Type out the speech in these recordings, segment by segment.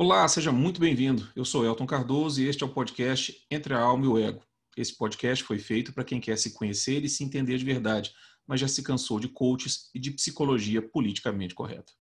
Olá, seja muito bem-vindo. Eu sou Elton Cardoso e este é o podcast Entre a Alma e o Ego. Esse podcast foi feito para quem quer se conhecer e se entender de verdade, mas já se cansou de coaches e de psicologia politicamente correta.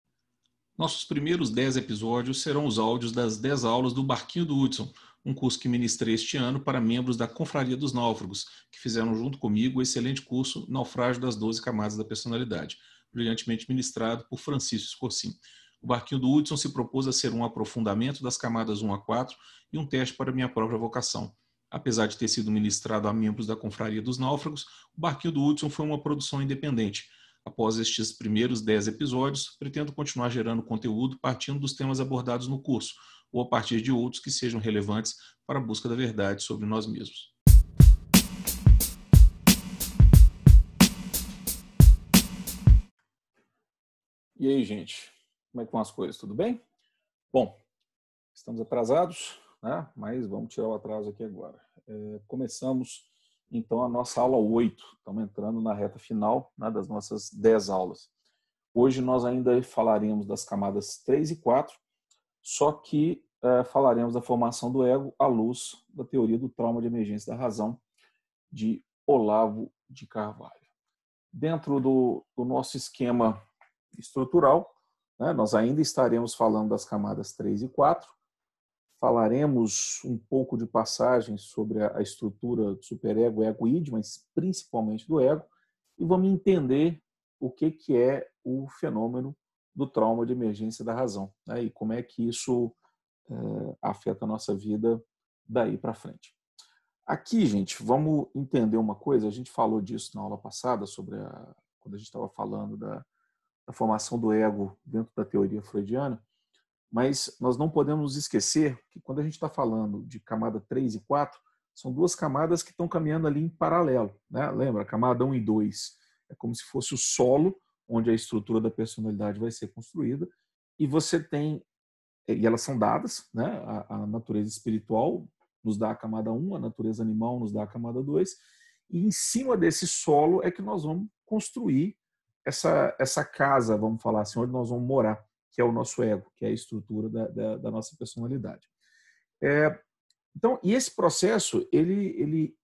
Nossos primeiros 10 episódios serão os áudios das 10 aulas do Barquinho do Hudson, um curso que ministrei este ano para membros da Confraria dos Náufragos, que fizeram junto comigo o excelente curso Naufrágio das 12 Camadas da Personalidade, brilhantemente ministrado por Francisco Escorcim. O barquinho do Hudson se propôs a ser um aprofundamento das camadas 1 a 4 e um teste para minha própria vocação. Apesar de ter sido ministrado a membros da Confraria dos Náufragos, o Barquinho do Hudson foi uma produção independente. Após estes primeiros 10 episódios, pretendo continuar gerando conteúdo partindo dos temas abordados no curso, ou a partir de outros que sejam relevantes para a busca da verdade sobre nós mesmos. E aí, gente? Como é que vão as coisas? Tudo bem? Bom, estamos atrasados, né? mas vamos tirar o atraso aqui agora. É, começamos, então, a nossa aula 8. Estamos entrando na reta final né, das nossas 10 aulas. Hoje nós ainda falaremos das camadas 3 e 4, só que é, falaremos da formação do ego à luz da teoria do trauma de emergência da razão de Olavo de Carvalho. Dentro do, do nosso esquema estrutural, né? Nós ainda estaremos falando das camadas 3 e 4, falaremos um pouco de passagem sobre a estrutura do superego, ego id, mas principalmente do ego, e vamos entender o que, que é o fenômeno do trauma de emergência da razão né? e como é que isso é, afeta a nossa vida daí para frente. Aqui, gente, vamos entender uma coisa. A gente falou disso na aula passada sobre a, quando a gente estava falando da, da formação do ego dentro da teoria freudiana, mas nós não podemos esquecer que quando a gente está falando de camada 3 e 4, são duas camadas que estão caminhando ali em paralelo. Né? Lembra? Camada 1 e 2 é como se fosse o solo onde a estrutura da personalidade vai ser construída, e você tem, e elas são dadas, né? a, a natureza espiritual nos dá a camada 1, a natureza animal nos dá a camada 2, e em cima desse solo é que nós vamos construir essa, essa casa, vamos falar assim, onde nós vamos morar, que é o nosso ego, que é a estrutura da, da, da nossa personalidade. É, então, e esse processo, ele, ele,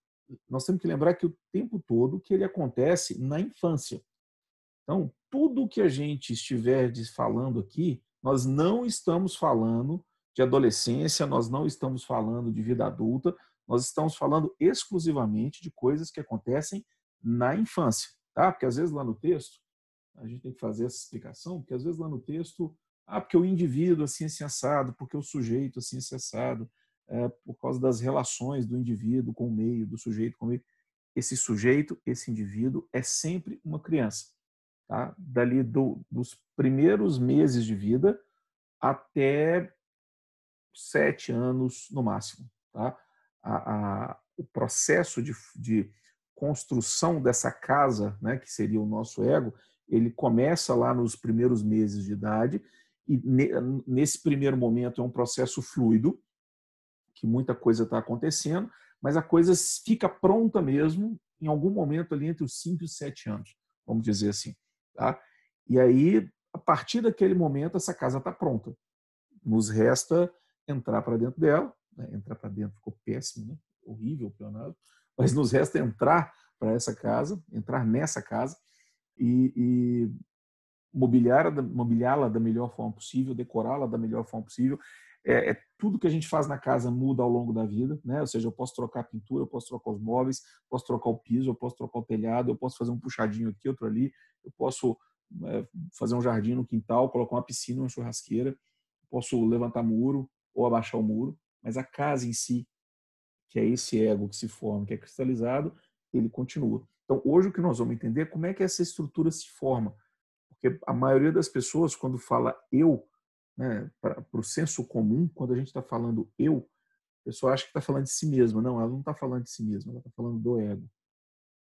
nós temos que lembrar que o tempo todo que ele acontece na infância. Então, tudo que a gente estiver falando aqui, nós não estamos falando de adolescência, nós não estamos falando de vida adulta, nós estamos falando exclusivamente de coisas que acontecem na infância, tá? Porque às vezes lá no texto a gente tem que fazer essa explicação, porque às vezes lá no texto, ah, porque o indivíduo assim é assado, porque o sujeito assim é assado, é, por causa das relações do indivíduo com o meio, do sujeito com o meio. Esse sujeito, esse indivíduo é sempre uma criança, tá? Dali do, dos primeiros meses de vida até sete anos no máximo, tá? A, a, o processo de, de construção dessa casa, né, que seria o nosso ego, ele começa lá nos primeiros meses de idade e nesse primeiro momento é um processo fluido, que muita coisa está acontecendo, mas a coisa fica pronta mesmo em algum momento ali entre os 5 e os 7 anos, vamos dizer assim. Tá? E aí, a partir daquele momento, essa casa está pronta. Nos resta entrar para dentro dela, né? entrar para dentro ficou péssimo, né? horrível o mas nos resta entrar para essa casa, entrar nessa casa, e, e mobiliá-la mobiliá da melhor forma possível, decorá-la da melhor forma possível. É, é, tudo que a gente faz na casa muda ao longo da vida, né? Ou seja, eu posso trocar a pintura, eu posso trocar os móveis, posso trocar o piso, eu posso trocar o telhado, eu posso fazer um puxadinho aqui, outro ali, eu posso é, fazer um jardim no quintal, colocar uma piscina, uma churrasqueira, posso levantar muro ou abaixar o muro, mas a casa em si, que é esse ego que se forma, que é cristalizado, ele continua. Então, hoje o que nós vamos entender é como é que essa estrutura se forma. Porque a maioria das pessoas, quando fala eu, né, para o senso comum, quando a gente está falando eu, a pessoa acha que está falando de si mesma. Não, ela não está falando de si mesma, ela está falando do ego.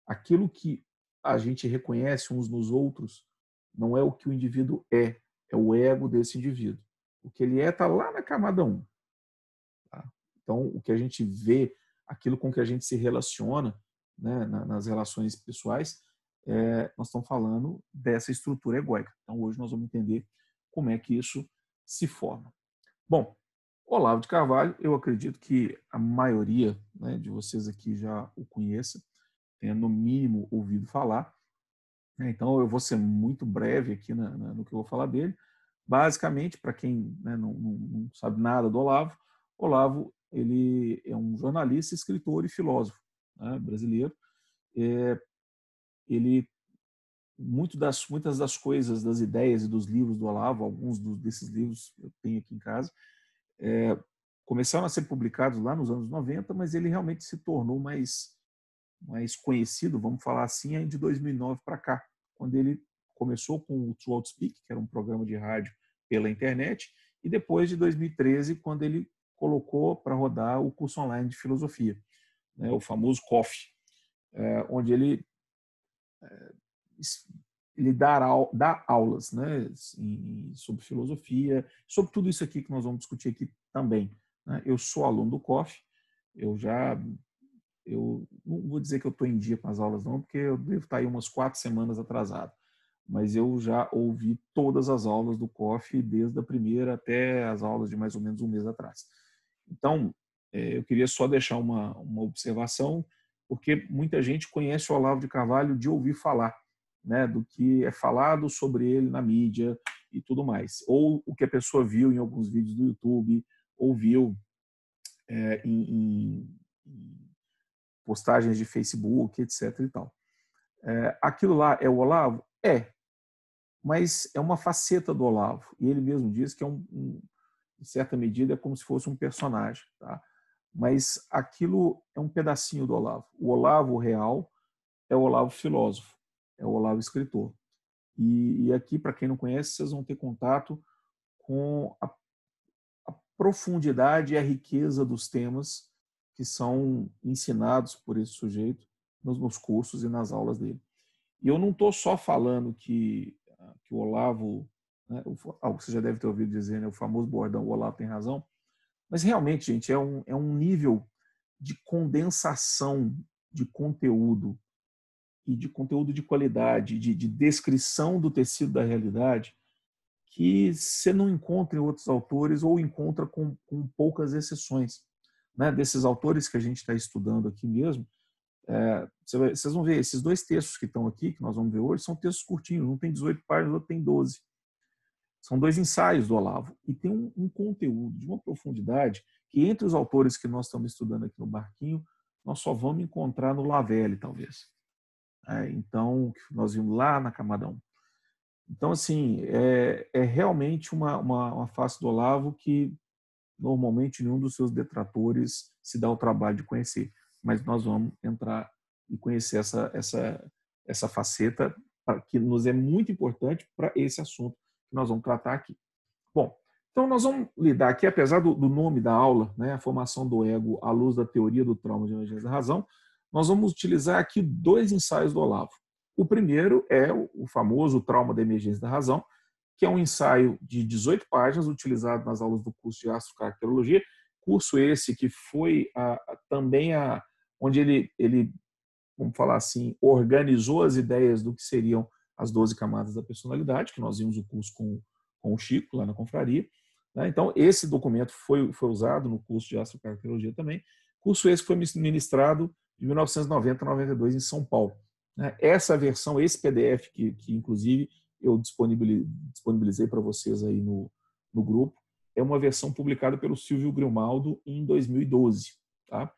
Aquilo que a gente reconhece uns nos outros não é o que o indivíduo é, é o ego desse indivíduo. O que ele é está lá na camada 1. Tá? Então, o que a gente vê, aquilo com que a gente se relaciona, né, nas relações pessoais, é, nós estamos falando dessa estrutura egóica. Então, hoje nós vamos entender como é que isso se forma. Bom, Olavo de Carvalho, eu acredito que a maioria né, de vocês aqui já o conheça, tenha no mínimo ouvido falar. Né. Então, eu vou ser muito breve aqui na, na, no que eu vou falar dele. Basicamente, para quem né, não, não, não, sabe nada do Olavo, Olavo ele é um jornalista, escritor e filósofo né, brasileiro. É, ele muito das, muitas das coisas, das ideias e dos livros do Olavo, alguns dos, desses livros eu tenho aqui em casa, é, começaram a ser publicados lá nos anos 90, mas ele realmente se tornou mais, mais conhecido, vamos falar assim, de 2009 para cá, quando ele começou com o To Outspeak, que era um programa de rádio pela internet, e depois de 2013, quando ele colocou para rodar o curso online de filosofia, né, o famoso COF, é, onde ele é, ele dar dá aulas né, sobre filosofia, sobre tudo isso aqui que nós vamos discutir aqui também. Né? Eu sou aluno do COF, eu já, eu não vou dizer que eu estou em dia com as aulas não, porque eu devo estar aí umas quatro semanas atrasado, mas eu já ouvi todas as aulas do COF, desde a primeira até as aulas de mais ou menos um mês atrás. Então, eu queria só deixar uma, uma observação, porque muita gente conhece o Olavo de Carvalho de ouvir falar, né, do que é falado sobre ele na mídia e tudo mais. Ou o que a pessoa viu em alguns vídeos do YouTube, ou viu é, em, em, postagens de Facebook, etc. E tal. É, aquilo lá é o Olavo? É. Mas é uma faceta do Olavo. E ele mesmo diz que é um, um em certa medida, é como se fosse um personagem. Tá? Mas aquilo é um pedacinho do Olavo. O Olavo real é o Olavo filósofo é o Olavo Escritor. E, e aqui, para quem não conhece, vocês vão ter contato com a, a profundidade e a riqueza dos temas que são ensinados por esse sujeito nos, nos cursos e nas aulas dele. E eu não estou só falando que, que o Olavo, né, o, você já deve ter ouvido dizer, né, o famoso bordão, o Olavo tem razão, mas realmente, gente, é um, é um nível de condensação de conteúdo e de conteúdo de qualidade, de, de descrição do tecido da realidade, que você não encontra em outros autores ou encontra com, com poucas exceções. Né? Desses autores que a gente está estudando aqui mesmo, é, vocês vão ver, esses dois textos que estão aqui, que nós vamos ver hoje, são textos curtinhos, um tem 18 páginas, o outro tem 12. São dois ensaios do Olavo. E tem um, um conteúdo de uma profundidade que entre os autores que nós estamos estudando aqui no Barquinho, nós só vamos encontrar no Lavelle, talvez. É, então, nós vimos lá na camada 1. Então, assim, é, é realmente uma, uma, uma, face do Olavo que normalmente nenhum dos seus detratores se dá o trabalho de conhecer. Mas nós vamos entrar e conhecer essa, essa, essa faceta que nos é muito importante para esse assunto que nós vamos tratar aqui. Bom, então nós vamos lidar aqui, apesar do, do nome da aula, né, a formação do ego à luz da teoria do trauma de emergência da razão, nós vamos utilizar aqui dois ensaios do Olavo. O primeiro é o famoso Trauma da Emergência da Razão, que é um ensaio de 18 páginas utilizado nas aulas do curso de astrocaracterologia, curso esse que foi a, a, também a, onde ele, ele, vamos falar assim, organizou as ideias do que seriam as 12 camadas da personalidade, que nós vimos o curso com, com o Chico, lá na confraria. Né? Então, esse documento foi, foi usado no curso de astrocaracterologia também. Curso esse foi ministrado de 1990 a 92 em São Paulo. Né? Essa versão, esse PDF, que, que inclusive eu disponibilizei para vocês aí no, no grupo, é uma versão publicada pelo Silvio Grimaldo em 2012. Tá?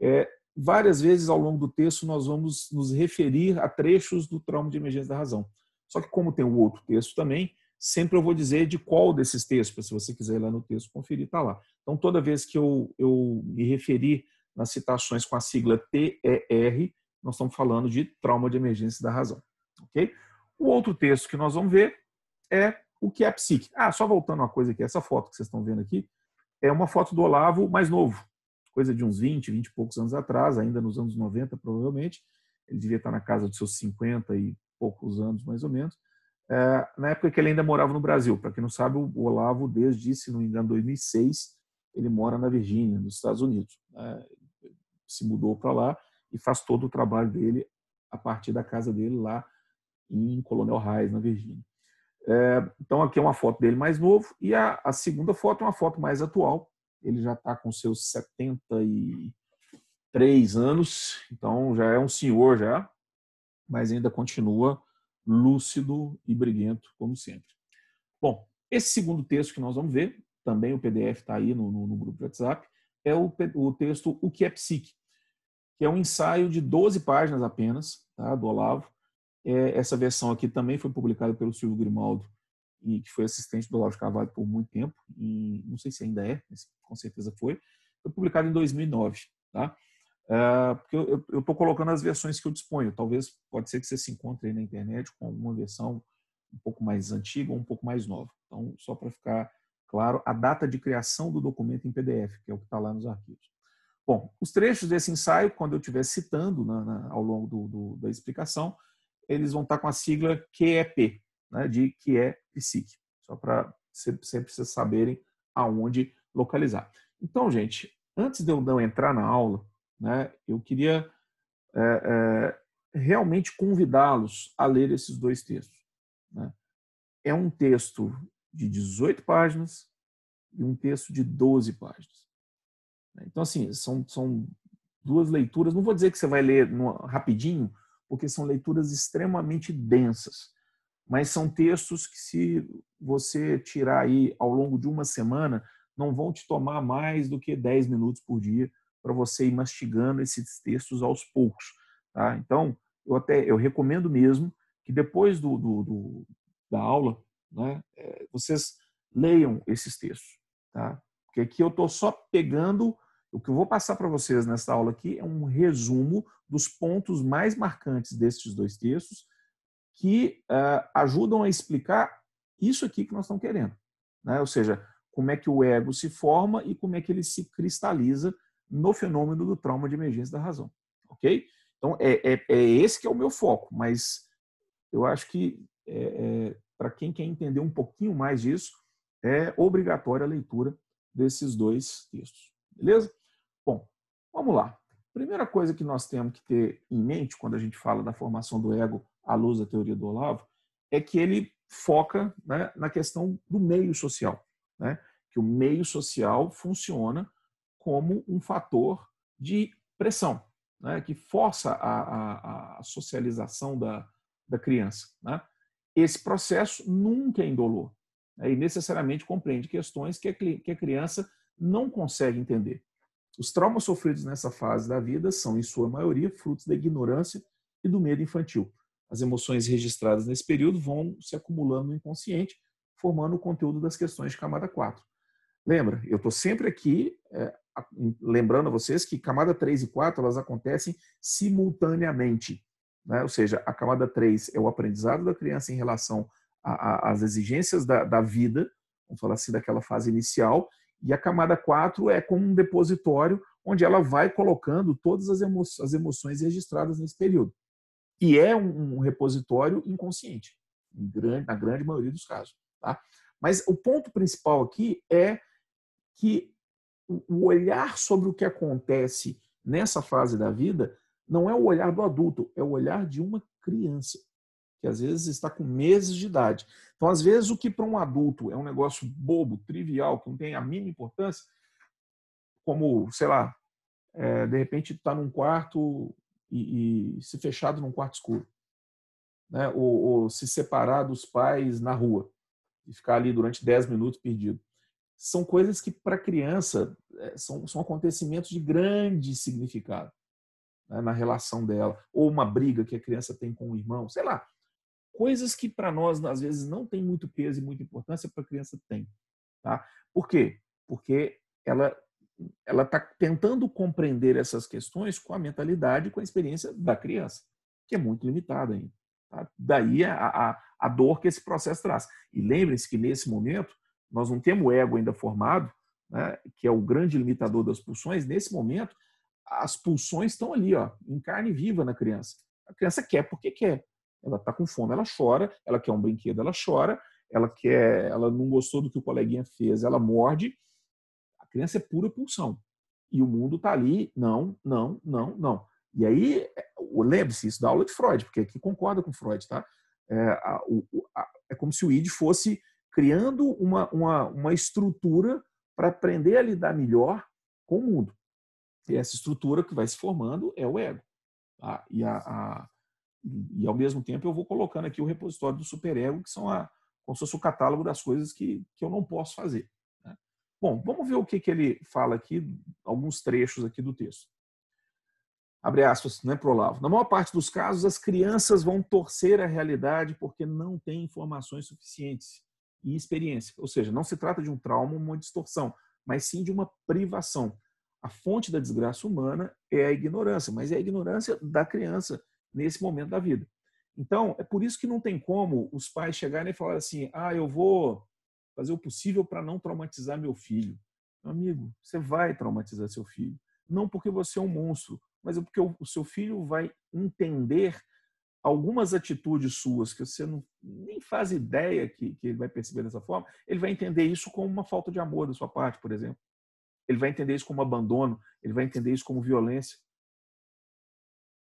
É, várias vezes ao longo do texto nós vamos nos referir a trechos do trauma de emergência da razão. Só que como tem o outro texto também, sempre eu vou dizer de qual desses textos, se você quiser ir lá no texto conferir, está lá. Então toda vez que eu, eu me referir nas citações com a sigla TER, nós estamos falando de trauma de emergência da razão. ok? O outro texto que nós vamos ver é o que é psique. Ah, só voltando uma coisa aqui, essa foto que vocês estão vendo aqui é uma foto do Olavo mais novo, coisa de uns 20, 20 e poucos anos atrás, ainda nos anos 90 provavelmente. Ele devia estar na casa dos seus 50 e poucos anos, mais ou menos. É, na época que ele ainda morava no Brasil. Para quem não sabe, o Olavo, desde, se não me engano, 2006, ele mora na Virgínia, nos Estados Unidos. É, se mudou para lá e faz todo o trabalho dele a partir da casa dele lá em Colonial Heights, na Virgínia. É, então aqui é uma foto dele mais novo e a, a, segunda foto é uma foto mais atual, ele já está com seus 73 anos, então já é um senhor já, mas ainda continua lúcido e briguento, como sempre. Bom, esse segundo texto que nós vamos ver, também o PDF está aí no, no, no, grupo de WhatsApp, é o, o, texto O que é Psique, que é um ensaio de 12 páginas apenas, tá, do Olavo. É, essa versão aqui também foi publicada pelo Silvio Grimaldo, e que foi assistente do Olavo de Carvalho por muito tempo, e não sei se ainda é, mas com certeza foi. Foi publicado em 2009. Tá? É, porque eu estou colocando as versões que eu disponho. Talvez, pode ser que você se encontre aí na internet com uma versão um pouco mais antiga ou um pouco mais nova. Então, só para ficar claro, a data de criação do documento em PDF, que é o que está lá nos arquivos. Bom, os trechos desse ensaio, quando eu estiver citando na, na, ao longo do, do, da explicação, eles vão estar com a sigla QEP, né, de que é psique, só para sempre vocês saberem aonde localizar. Então, gente, antes de eu não entrar na aula, né, eu queria é, é, realmente convidá-los a ler esses dois textos. Né? É um texto de 18 páginas e um texto de 12 páginas. Então, assim, são, são duas leituras. Não vou dizer que você vai ler rapidinho, porque são leituras extremamente densas. Mas são textos que, se você tirar aí ao longo de uma semana, não vão te tomar mais do que 10 minutos por dia para você ir mastigando esses textos aos poucos. Tá? Então, eu até eu recomendo mesmo que depois do, do, do da aula, né, é, vocês leiam esses textos. Tá? Porque aqui eu estou só pegando, o que eu vou passar para vocês nessa aula aqui é um resumo dos pontos mais marcantes desses dois textos que uh, ajudam a explicar isso aqui que nós estamos querendo. Né? Ou seja, como é que o ego se forma e como é que ele se cristaliza no fenômeno do trauma de emergência da razão. Ok? Então, é, é, é esse que é o meu foco, mas eu acho que é, é para quem quer entender um pouquinho mais disso, é obrigatória a leitura desses dois textos. Beleza? Bom, vamos lá. Primeira coisa que nós temos que ter em mente quando a gente fala da formação do ego à luz da teoria do Olavo é que ele foca né, na questão do meio social, né? que o meio social funciona como um fator de pressão, né? que força a, a, a socialização da, da criança. Né? Esse processo nunca é indolor né? e necessariamente compreende questões que a, que a criança não consegue entender. Os traumas sofridos nessa fase da vida são, em sua maioria, frutos da ignorância e do medo infantil. As emoções registradas nesse período vão se acumulando no inconsciente, formando o conteúdo das questões de camada 4. Lembra, eu estou sempre aqui é, lembrando a vocês que camada 3 e 4 elas acontecem simultaneamente. Né? Ou seja, a camada 3 é o aprendizado da criança em relação às exigências da, da vida, vamos falar assim, daquela fase inicial, e a camada 4 é como um depositório onde ela vai colocando todas as, emo as emoções registradas nesse período. E é um, repositório inconsciente, grande, na grande maioria dos casos. Tá? Mas o ponto principal aqui é que o olhar sobre o que acontece nessa fase da vida não é o olhar do adulto, é o olhar de uma criança, que às vezes está com meses de idade. Então, às vezes, o que para um adulto é um negócio bobo, trivial, que não tem a mínima importância, como, sei lá, é, de repente está num quarto e, e, se fechado num quarto escuro, né? ou, ou se separar dos pais na rua e ficar ali durante 10 minutos perdido são coisas que, para a criança, é, são, são acontecimentos de grande significado né, na relação dela. Ou uma briga que a criança tem com o irmão, sei lá. Coisas que, para nós, às vezes, não tem muito peso e muita importância, para a criança tem. Tá? Por quê? Porque ela ela está tentando compreender essas questões com a mentalidade com a experiência da criança, que é muito limitada ainda. Tá? Daí a, a, a dor que esse processo traz. E lembrem-se que, nesse momento, nós não temos o ego ainda formado, né, que é o grande limitador das pulsões, nesse momento, as pulsões estão ali, ó, em carne viva na criança. A criança quer porque quer. Ela está com fome, ela chora, ela quer um brinquedo, ela chora, ela quer, ela não gostou do que o coleguinha fez, ela morde. Criança é pura pulsão. E o mundo está ali, não, não, não, não. E aí, lembre-se isso da aula de Freud, porque aqui concorda com Freud, tá? É, a, o, a, é como se o id fosse criando uma, uma, uma estrutura para aprender a lidar melhor com o mundo. E essa estrutura que vai se formando é o ego. Tá? E, a, a, e, ao mesmo tempo, eu vou colocando aqui o repositório do superego, que são a, como se fosse o catálogo das coisas que, que eu não posso fazer. Bom, vamos ver o que, que ele fala aqui, alguns trechos aqui do texto. Abre aspas, né, Prolavo. Na maior parte dos casos, as crianças vão torcer a realidade porque não têm informações suficientes e experiência. Ou seja, não se trata de um trauma, uma distorção, mas sim de uma privação. A fonte da desgraça humana é a ignorância, mas é a ignorância da criança nesse momento da vida. Então, é por isso que não tem como os pais chegarem e falar assim: ah, eu vou fazer o possível para não traumatizar meu filho. Meu amigo, você vai traumatizar seu filho. Não porque você é um monstro, mas é porque o seu filho vai entender algumas atitudes suas que você não, nem faz ideia que, que ele vai perceber dessa forma, ele vai entender isso como uma falta de amor da sua parte, por exemplo. Ele vai entender isso como abandono, ele vai entender isso como violência.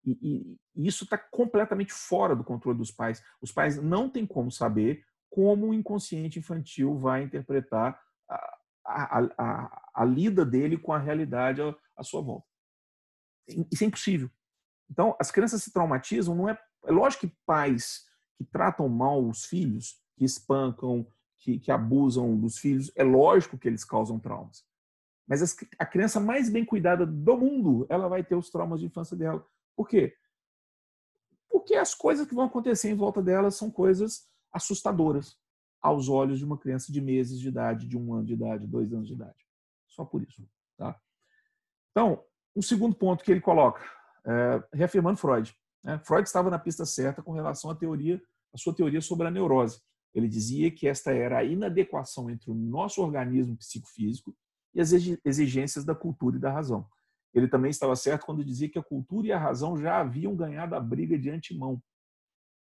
E, e, e isso está completamente fora do controle dos pais. Os pais não têm como saber como o inconsciente infantil vai interpretar a, a, a, a lida dele com a realidade à, sua volta. Isso é impossível. Então, as crianças se traumatizam, não é. É lógico que pais que tratam mal os filhos, que espancam, que, que abusam dos filhos, é lógico que eles causam traumas. Mas as, a criança mais bem cuidada do mundo, ela vai ter os traumas de infância dela. Por quê? Porque as coisas que vão acontecer em volta dela são coisas assustadoras aos olhos de uma criança de meses de idade, de um ano de idade, dois anos de idade. Só por isso. Tá? Então, um segundo ponto que ele coloca, é, reafirmando Freud. Né? Freud estava na pista certa com relação à teoria, à sua teoria sobre a neurose. Ele dizia que esta era a inadequação entre o nosso organismo psicofísico e as exigências da cultura e da razão. Ele também estava certo quando dizia que a cultura e a razão já haviam ganhado a briga de antemão.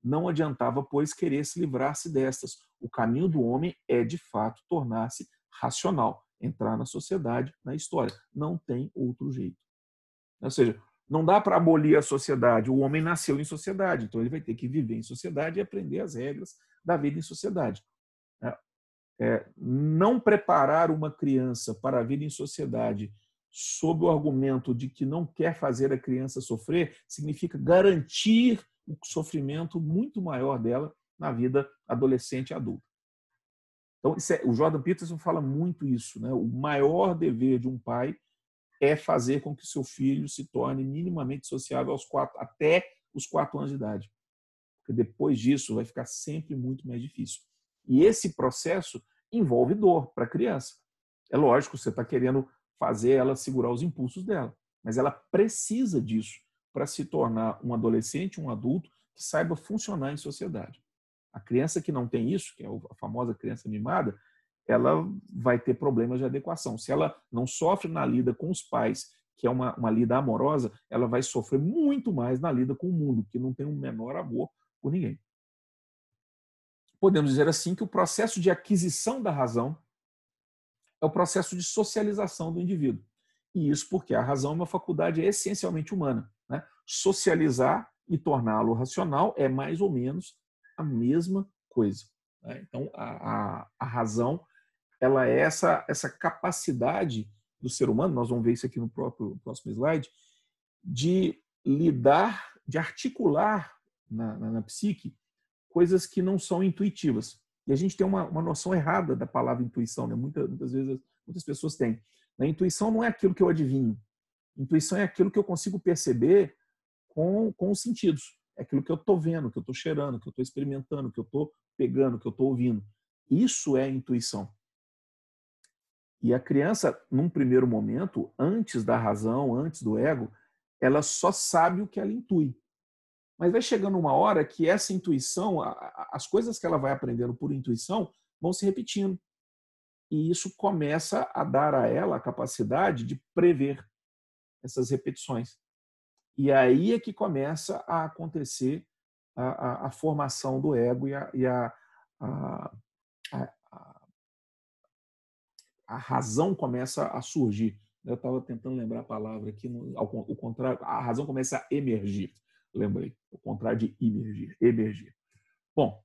Não adiantava, pois, querer se livrar-se destas. O caminho do homem é, de fato, tornar-se racional, entrar na sociedade, na história. Não tem outro jeito. Ou seja, não dá para abolir a sociedade. O homem nasceu em sociedade, então ele vai ter que viver em sociedade e aprender as regras da vida em sociedade. É, é não preparar uma criança para a vida em sociedade sob o argumento de que não quer fazer a criança sofrer significa garantir o sofrimento muito maior dela na vida adolescente e adulta. Então, é, o Jordan Peterson fala muito isso. Né? O maior dever de um pai é fazer com que seu filho se torne minimamente sociável aos quatro, até os quatro anos de idade. Porque depois disso vai ficar sempre muito mais difícil. E esse processo envolve dor para a criança. É lógico, você está querendo fazer ela segurar os impulsos dela, mas ela precisa disso para se tornar um adolescente, um adulto que saiba funcionar em sociedade. A criança que não tem isso, que é a famosa criança mimada, ela vai ter problemas de adequação. Se ela não sofre na lida com os pais, que é uma, uma lida amorosa, ela vai sofrer muito mais na lida com o mundo, que não tem um menor amor por ninguém. Podemos dizer assim que o processo de aquisição da razão é o processo de socialização do indivíduo. E isso porque a razão é uma faculdade essencialmente humana. Né? Socializar e torná-lo racional é mais ou menos a mesma coisa. Né? Então, a, a, a razão ela é essa, essa capacidade do ser humano, nós vamos ver isso aqui no próprio próximo slide, de lidar, de articular na, na, na psique coisas que não são intuitivas. E a gente tem uma, uma noção errada da palavra intuição, né? muitas, muitas vezes muitas pessoas têm. A intuição não é aquilo que eu adivinho. Intuição é aquilo que eu consigo perceber com, com os sentidos. É aquilo que eu estou vendo, que eu estou cheirando, que eu estou experimentando, que eu estou pegando, que eu estou ouvindo. Isso é intuição. E a criança, num primeiro momento, antes da razão, antes do ego, ela só sabe o que ela intui. Mas vai chegando uma hora que essa intuição, as coisas que ela vai aprendendo por intuição, vão se repetindo. E isso começa a dar a ela a capacidade de prever essas repetições. E aí é que começa a acontecer a, a, a formação do ego e a, e a, a, razão começa a surgir. Eu estava tentando lembrar a palavra aqui, ao, ao contrário, a razão começa a emergir. Lembrei, o contrário de emergir, emergir. Bom,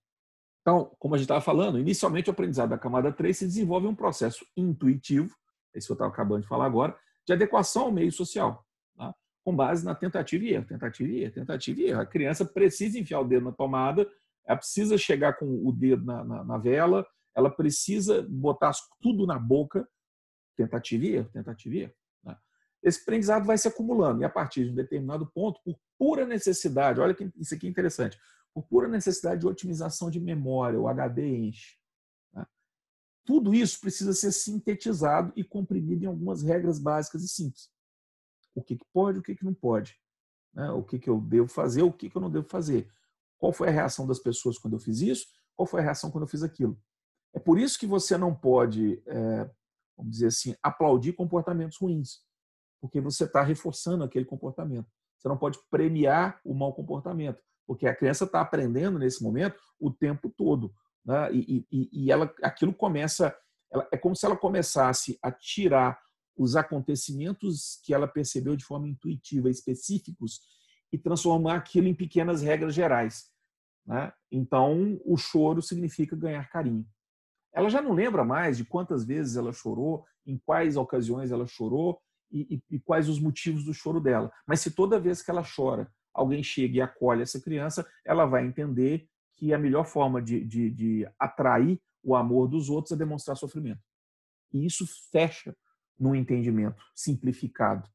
então, como a gente estava falando, inicialmente o aprendizado da camada 3 se desenvolve um processo intuitivo esse que eu estava acabando de falar agora, de adequação ao meio social? Com base na tentativa e erro, tentativa e erro, tentativa e erro. A criança precisa enfiar o dedo na tomada, ela precisa chegar com o dedo na, na, na vela, ela precisa botar tudo na boca, tentativa e erro, tentativa e erro. Né? Esse aprendizado vai se acumulando e a partir de um determinado ponto, por pura necessidade, olha que isso aqui é interessante, por pura necessidade de otimização de memória, o HD enche. Né? Tudo isso precisa ser sintetizado e comprimido em algumas regras básicas e simples. O que, que pode, o que, que não pode. Né? O que, que eu devo fazer, o que, que eu não devo fazer. Qual foi a reação das pessoas quando eu fiz isso? Qual foi a reação quando eu fiz aquilo? É por isso que você não pode, é, vamos dizer assim, aplaudir comportamentos ruins, porque você está reforçando aquele comportamento. Você não pode premiar o mau comportamento porque a criança está aprendendo nesse momento o tempo todo. Né? E, e, e ela, aquilo começa, ela, é como se ela começasse a tirar os acontecimentos que ela percebeu de forma intuitiva, específicos, e transformar aquilo em pequenas regras gerais. Né? Então, o choro significa ganhar carinho. Ela já não lembra mais de quantas vezes ela chorou, em quais ocasiões ela chorou e, e, e quais os motivos do choro dela. Mas se toda vez que ela chora, alguém chega e acolhe essa criança, ela vai entender que a melhor forma de, de, de atrair o amor dos outros é demonstrar sofrimento. E isso fecha no entendimento simplificado.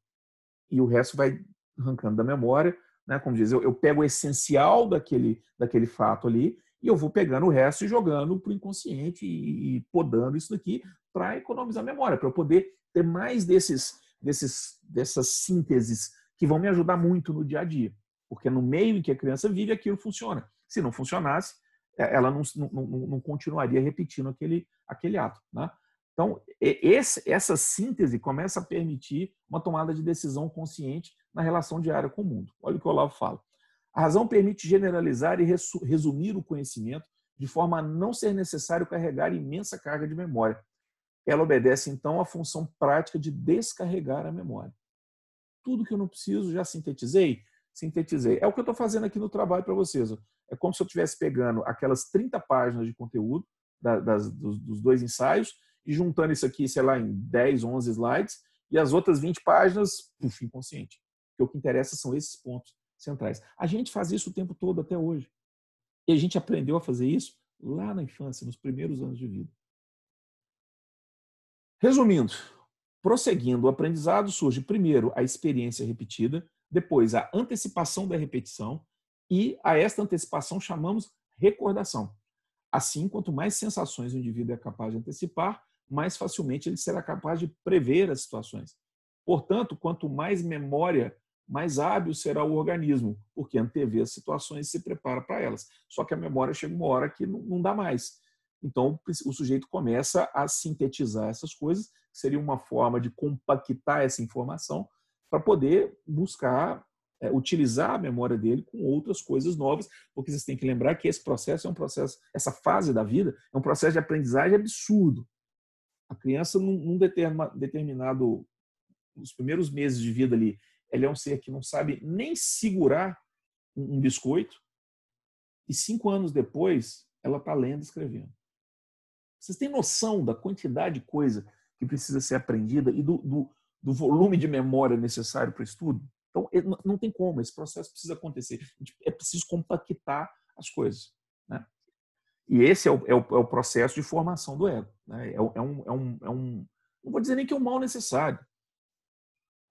E o resto vai arrancando da memória, né? como diz, eu, eu pego o essencial daquele, daquele fato ali e eu vou pegando o resto e jogando para o inconsciente e, e podando isso daqui para economizar memória, para eu poder ter mais desses, desses, dessas sínteses que vão me ajudar muito no dia a dia. Porque no meio em que a criança vive, aquilo funciona. Se não funcionasse, é, ela não, não, não continuaria repetindo aquele, aquele ato. Né? Então, esse, essa síntese começa a permitir uma tomada de decisão consciente na relação diária com o mundo. Olha o que o Olavo fala. A razão permite generalizar e resumir o conhecimento de forma a não ser necessário carregar imensa carga de memória. Ela obedece, então, à função prática de descarregar a memória. Tudo que eu não preciso já sintetizei, sintetizei. É o que eu estou fazendo aqui no trabalho para vocês. É como se eu estivesse pegando aquelas 30 páginas de conteúdo das, dos, dos, dois ensaios e juntando isso aqui, sei lá, em 10, 11 slides e as outras 20 páginas, puf, inconsciente. Porque o que interessa são esses pontos centrais. A gente faz isso o tempo todo até hoje. E a gente aprendeu a fazer isso lá na infância, nos primeiros anos de vida. Resumindo, prosseguindo o aprendizado, surge primeiro a experiência repetida, depois a antecipação da repetição e a esta antecipação chamamos recordação. Assim, quanto mais sensações o indivíduo é capaz de antecipar, mais facilmente ele será capaz de prever as situações. Portanto, quanto mais memória, mais hábil será o organismo, porque antevê as situações e se prepara para elas. Só que a memória chega uma hora que não dá mais. Então, o sujeito começa a sintetizar essas coisas, seria uma forma de compactar essa informação para poder buscar é, utilizar a memória dele com outras coisas novas, porque vocês têm que lembrar que esse processo é um processo, essa fase da vida é um processo de aprendizagem absurdo. A criança, num, num determinado, nos primeiros meses de vida ali, ela é um ser que não sabe nem segurar um, um biscoito, e cinco anos depois, ela está lendo e escrevendo. Vocês têm noção da quantidade de coisa que precisa ser aprendida e do, do do volume de memória necessário para o estudo. Então, não tem como, esse processo precisa acontecer. É preciso compactar as coisas. Né? E esse é o, é, o, é o, processo de formação do ego. Né? É, é, um, é, um, é um, não vou dizer nem que é um mal necessário.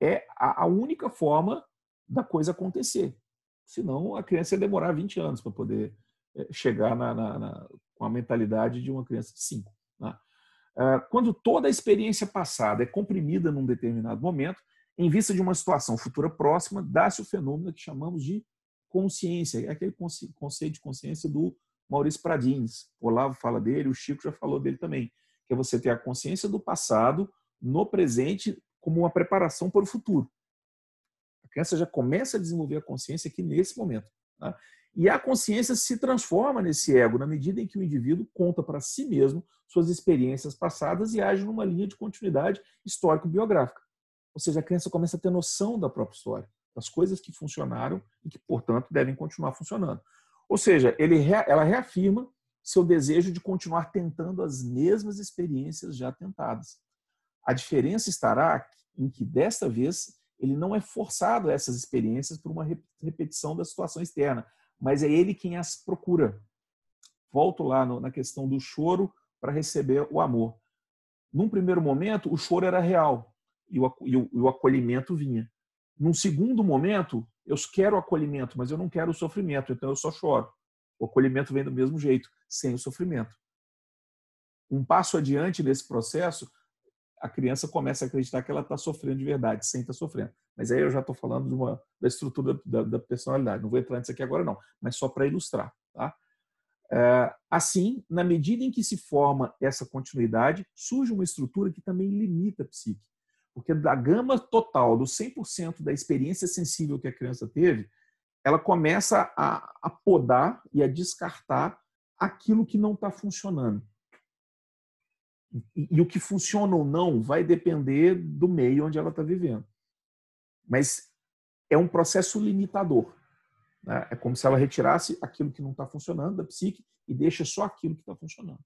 É a, a única forma da coisa acontecer. Senão, a criança ia demorar 20 anos para poder é, chegar na, na, na, com a mentalidade de uma criança de 5. Né? Ah, quando toda a experiência passada é comprimida num determinado momento, em vista de uma situação futura próxima, dá-se o fenômeno que chamamos de consciência, é aquele conceito de consciência do Maurício Pradines. O Olavo fala dele, o Chico já falou dele também, que é você ter a consciência do passado no presente como uma preparação para o futuro. A criança já começa a desenvolver a consciência aqui nesse momento. Tá? E a consciência se transforma nesse ego na medida em que o indivíduo conta para si mesmo suas experiências passadas e age numa linha de continuidade histórico-biográfica. Ou seja, a criança começa a ter noção da própria história, das coisas que funcionaram e que, portanto, devem continuar funcionando. Ou seja, ele, ela reafirma seu desejo de continuar tentando as mesmas experiências já tentadas. A diferença estará em que, desta vez, ele não é forçado a essas experiências por uma repetição da situação externa, mas é ele quem as procura. Volto lá no, na questão do choro para receber o amor. Num primeiro momento, o choro era real e o, e o, o acolhimento vinha. Num segundo momento, eu quero o acolhimento, mas eu não quero o sofrimento, então eu só choro. O acolhimento vem do mesmo jeito, sem o sofrimento. Um passo adiante nesse processo, a criança começa a acreditar que ela está sofrendo de verdade, sem estar tá sofrendo. Mas aí eu já estou falando uma, da estrutura da, da, personalidade. Não vou entrar nisso aqui agora, não, mas só para ilustrar. Tá? É, assim, na medida em que se forma essa continuidade, surge uma estrutura que também limita a psique. Porque da gama total, do 100% da experiência sensível que a criança teve, ela começa a, a podar e a descartar aquilo que não está funcionando. E, e, o que funciona ou não vai depender do meio onde ela está vivendo. Mas é um processo limitador. Né? É como se ela retirasse aquilo que não está funcionando da psique e deixa só aquilo que está funcionando.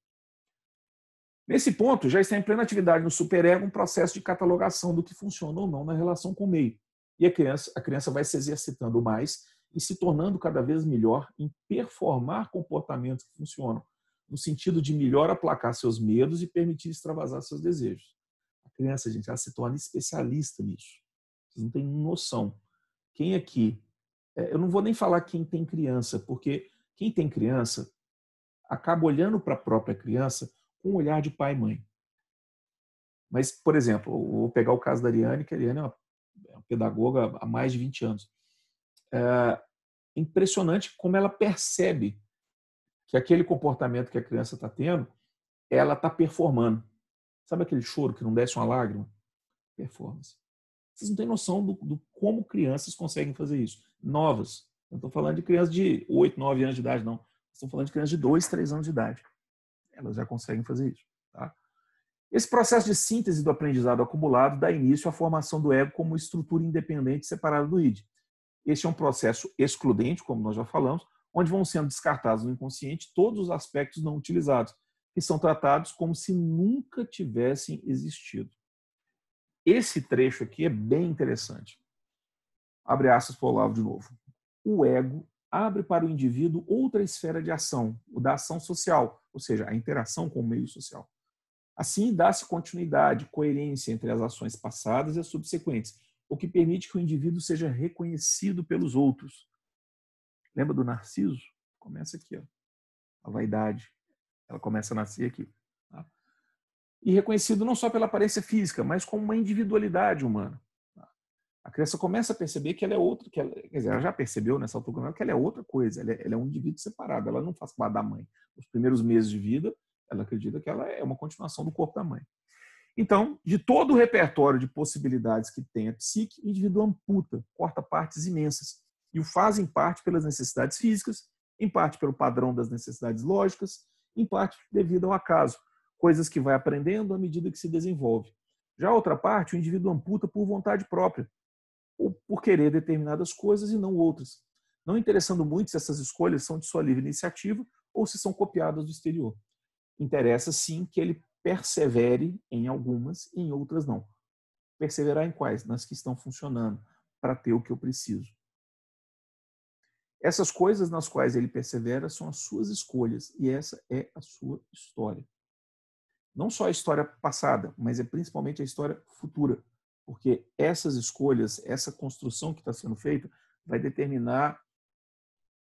Nesse ponto, já está em plena atividade no superego um processo de catalogação do que funciona ou não na relação com o meio. E a criança, a criança vai se exercitando mais e se tornando cada vez melhor em performar comportamentos que funcionam, no sentido de melhor aplacar seus medos e permitir extravasar seus desejos. A criança, gente, ela se torna especialista nisso. Vocês não têm noção. Quem aqui, é, eu não vou nem falar quem tem criança, porque quem tem criança acaba olhando para a própria criança com um olhar de pai e mãe. Mas, por exemplo, vou pegar o caso da Ariane, que a Ariane é uma, é pedagoga há mais de 20 anos. É impressionante como ela percebe que aquele comportamento que a criança está tendo, ela está performando. Sabe aquele choro que não desce uma lágrima? Performance. Vocês não têm noção do, do como crianças conseguem fazer isso. Novas. Não estou falando de crianças de 8, 9 anos de idade, não. Estou falando de crianças de 2, 3 anos de idade. Elas já conseguem fazer isso. Tá? Esse processo de síntese do aprendizado acumulado dá início à formação do ego como estrutura independente separada do id. Este é um processo excludente, como nós já falamos, onde vão sendo descartados no inconsciente todos os aspectos não utilizados, que são tratados como se nunca tivessem existido. Esse trecho aqui é bem interessante. Abre aspas para o Olavo de novo. O ego abre para o indivíduo outra esfera de ação, o da ação social, ou seja, a interação com o meio social. Assim, dá-se continuidade, coerência entre as ações passadas e as subsequentes, o que permite que o indivíduo seja reconhecido pelos outros, Lembra do narciso? Começa aqui, ó. A vaidade. Ela começa a nascer aqui. Tá? E reconhecido não só pela aparência física, mas como uma individualidade humana. A criança começa a perceber que ela é outra, que ela, quer dizer, ela já percebeu nessa altura que ela é outra coisa, ela é, ela é um indivíduo separado, ela não faz parte da mãe. Nos primeiros meses de vida, ela acredita que ela é uma continuação do corpo da mãe. Então, de todo o repertório de possibilidades que tem a psique, o indivíduo amputa, corta partes imensas e o faz em parte pelas necessidades físicas, em parte pelo padrão das necessidades lógicas, em parte devido ao acaso, coisas que vai aprendendo à medida que se desenvolve. Já a outra parte, o indivíduo amputa por vontade própria, por querer determinadas coisas e não outras, não interessando muito se essas escolhas são de sua livre iniciativa ou se são copiadas do exterior. Interessa sim que ele persevere em algumas e em outras não. Perseverar em quais? Nas que estão funcionando, para ter o que eu preciso. Essas coisas nas quais ele persevera são as suas escolhas e essa é a sua história. Não só a história passada, mas é principalmente a história futura, porque essas escolhas, essa construção que está sendo feita, vai determinar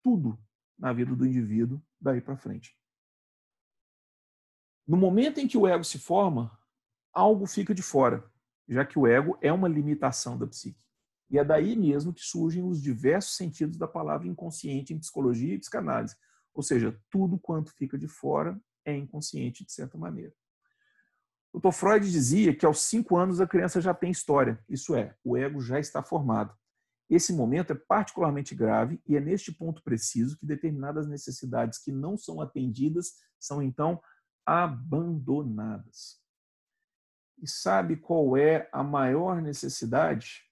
tudo na vida do indivíduo daí para frente. No momento em que o ego se forma, algo fica de fora, já que o ego é uma limitação da psique. E é daí mesmo que surgem os diversos sentidos da palavra inconsciente em psicologia e psicanálise. Ou seja, tudo quanto fica de fora é inconsciente de certa maneira. Dr. Freud dizia que aos cinco anos a criança já tem história, isso é, o ego já está formado. Esse momento é particularmente grave e é neste ponto preciso que determinadas necessidades que não são atendidas são então abandonadas. E sabe qual é a maior necessidade?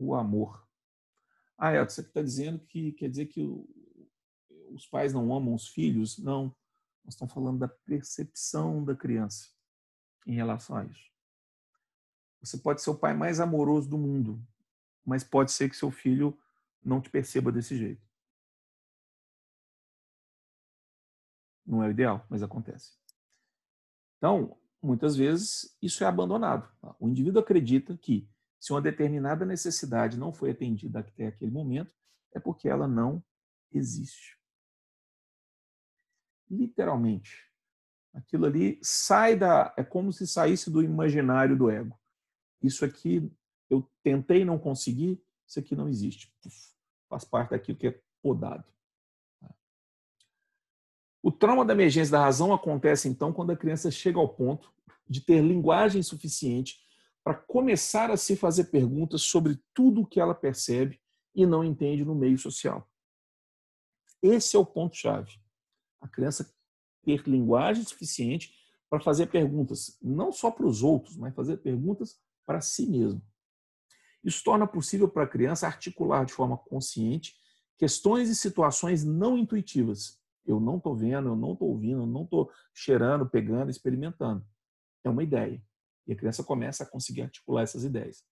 o amor. Ah, Edson, você está dizendo que quer dizer que os pais não amam os filhos? Não. Nós estamos falando da percepção da criança. em relação a isso. Você pode ser o pai mais amoroso do mundo, mas pode ser que seu filho não te perceba desse jeito. Não é o ideal, mas acontece. Então, muitas vezes, isso é abandonado. O indivíduo acredita que se uma determinada necessidade não foi atendida até aquele momento, é porque ela não existe. Literalmente. Aquilo ali sai da. É como se saísse do imaginário do ego. Isso aqui eu tentei não conseguir, isso aqui não existe. Faz parte daquilo que é podado. O trauma da emergência da razão acontece então quando a criança chega ao ponto de ter linguagem suficiente para começar a se fazer perguntas sobre tudo o que ela percebe e não entende no meio social. Esse é o ponto-chave. A criança ter linguagem suficiente para fazer perguntas, não só para os outros, mas fazer perguntas para si mesmo. Isso torna possível para a criança articular de forma consciente questões e situações não intuitivas. Eu não estou vendo, eu não estou ouvindo, eu não estou cheirando, pegando, experimentando. É uma ideia. E a criança começa a conseguir articular essas ideias.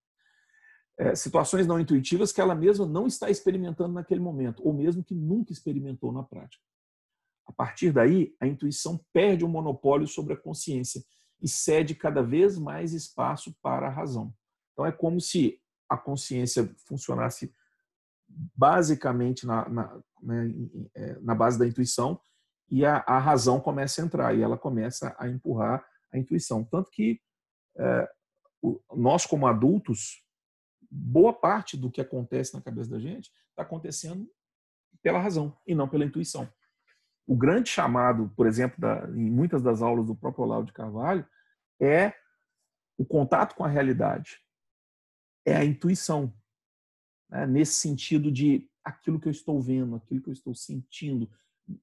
É, situações não intuitivas que ela mesma não está experimentando naquele momento, ou mesmo que nunca experimentou na prática. A partir daí, a intuição perde o monopólio sobre a consciência e cede cada vez mais espaço para a razão. Então, é como se a consciência funcionasse basicamente na, na, né, é, na base da intuição e a, a, razão começa a entrar e ela começa a empurrar a intuição. Tanto que é, o, nós, como adultos, boa parte do que acontece na cabeça da gente está acontecendo pela razão e não pela intuição. O grande chamado, por exemplo, da, em muitas das aulas do próprio Olavo de Carvalho, é o contato com a realidade, é a intuição, né? nesse sentido de aquilo que eu estou vendo, aquilo que eu estou sentindo,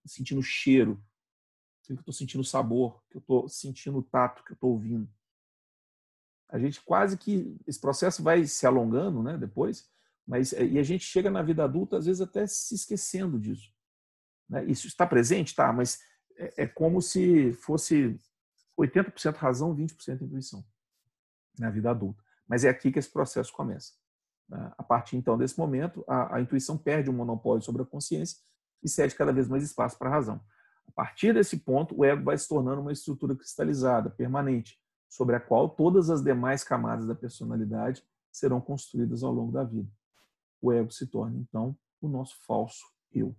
sentindo cheiro, aquilo que eu estou sentindo sabor, que eu estou sentindo tato, que eu estou ouvindo. A gente quase que esse processo vai se alongando, né? Depois, mas e a gente chega na vida adulta às vezes até se esquecendo disso. Né? Isso está presente, tá? Mas é, é como se fosse 80% razão, 20% intuição na vida adulta. Mas é aqui que esse processo começa. Né? A partir então desse momento, a, a intuição perde o monopólio sobre a consciência e cede cada vez mais espaço para a razão. A partir desse ponto, o ego vai se tornando uma estrutura cristalizada, permanente, sobre a qual todas as demais camadas da personalidade serão construídas ao longo da vida. O ego se torna, então, o nosso falso eu.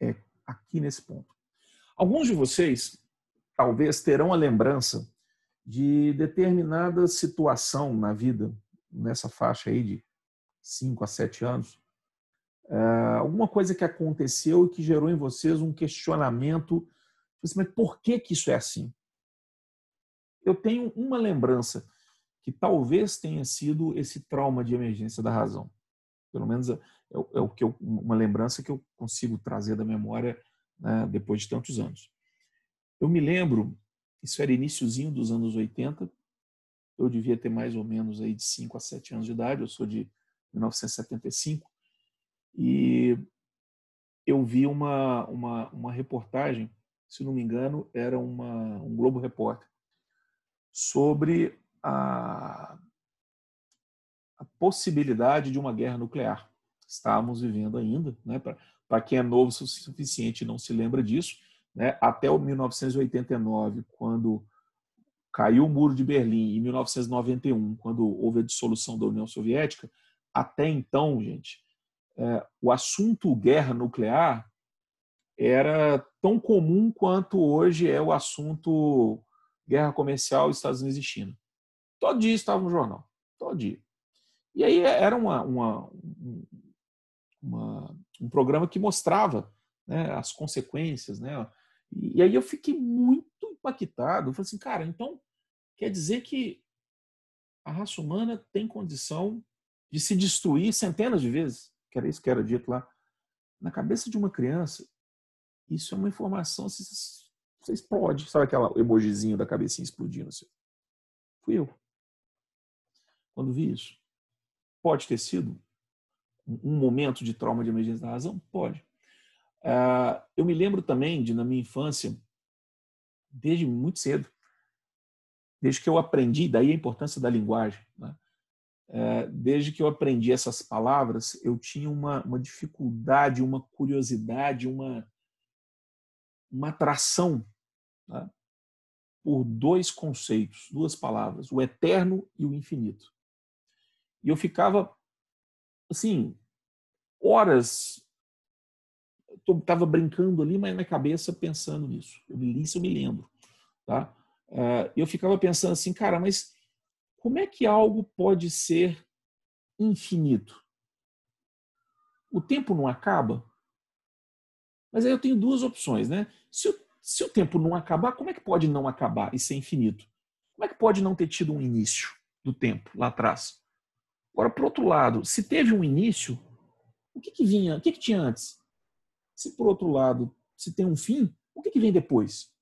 É aqui nesse ponto. Alguns de vocês talvez terão a lembrança de determinada situação na vida, nessa faixa aí de 5 a 7 anos, é, alguma coisa que aconteceu e que gerou em vocês um questionamento, assim, mas por que, que isso é assim? Eu tenho uma lembrança que talvez tenha sido esse trauma de emergência da razão. Pelo menos é, é o que eu, uma lembrança que eu consigo trazer da memória né, depois de tantos anos. Eu me lembro, isso era iníciozinho dos anos 80, eu devia ter mais ou menos aí de 5 a 7 anos de idade, eu sou de 1975, e eu vi uma, uma, uma reportagem, se não me engano, era uma, um Globo Repórter, sobre a, a possibilidade de uma guerra nuclear. Estávamos vivendo ainda, né, para quem é novo o suficiente não se lembra disso, né, até o 1989, quando caiu o muro de Berlim, em 1991, quando houve a dissolução da União Soviética, até então, gente, é, o assunto guerra nuclear era tão comum quanto hoje é o assunto guerra comercial Estados Unidos e China. Todo dia estava no jornal, todo dia. E aí era uma, uma, uma um programa que mostrava né, as consequências, né, e aí eu fiquei muito impactado. Eu falei assim, cara, então quer dizer que a raça humana tem condição de se destruir centenas de vezes? Que era isso que era dito lá. Na cabeça de uma criança, isso é uma informação, você explode. Sabe aquela emojizinho da cabecinha explodindo assim? Fui eu. Quando vi isso. Pode ter sido um momento de trauma de emergência da razão? Pode. Ah, eu me lembro também de, na minha infância, desde muito cedo, desde que eu aprendi, daí a importância da linguagem, né? é, desde que eu aprendi essas palavras, eu tinha uma, uma dificuldade, uma curiosidade, uma, uma atração né? por dois conceitos, duas palavras, o eterno e o infinito. E eu ficava, assim, horas, estava brincando ali, mas na cabeça pensando nisso. Eu li isso, eu me lembro. Tá? Uh, eu ficava pensando assim, cara, mas como é que algo pode ser infinito? O tempo não acaba? Mas aí eu tenho duas opções, né? Se o, se o tempo não acabar, como é que pode não acabar e ser infinito? Como é que pode não ter tido um início do tempo lá atrás? Agora, por outro lado, se teve um início, o que, que vinha? O que, que tinha antes? Se por outro lado, se tem um fim, o que, que vem depois?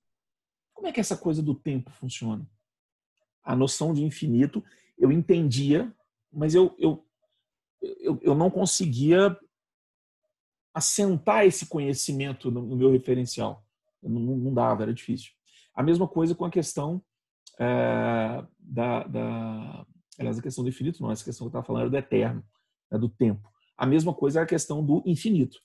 Como é que essa coisa do tempo funciona? A noção de infinito eu entendia, mas eu, eu, eu, eu não conseguia assentar esse conhecimento no, no meu referencial. Não, não, dava, era difícil. A mesma coisa com a questão é, da, da. Aliás, a questão do infinito, não, essa questão que eu estava falando era do eterno, né, do tempo. A mesma coisa é a questão do infinito.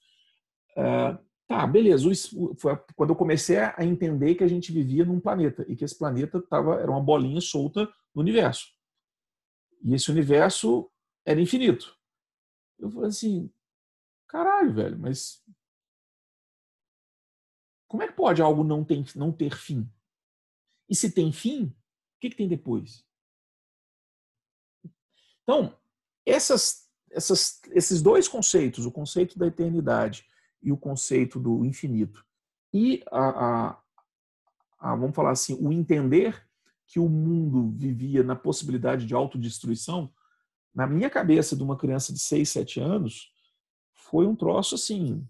É, Tá, beleza. Foi quando eu comecei a entender que a gente vivia num planeta e que esse planeta tava, era uma bolinha solta no universo. E esse universo era infinito. Eu falei assim, caralho, velho, mas como é que pode algo não, tem, não ter fim? E se tem fim, o que, que tem depois? Então, essas, essas, esses dois conceitos, o conceito da eternidade e o conceito do infinito. E, a, a, a, vamos falar assim, o entender que o mundo vivia na possibilidade de autodestruição, na minha cabeça de uma criança de 6, 7 anos, foi um troço assim,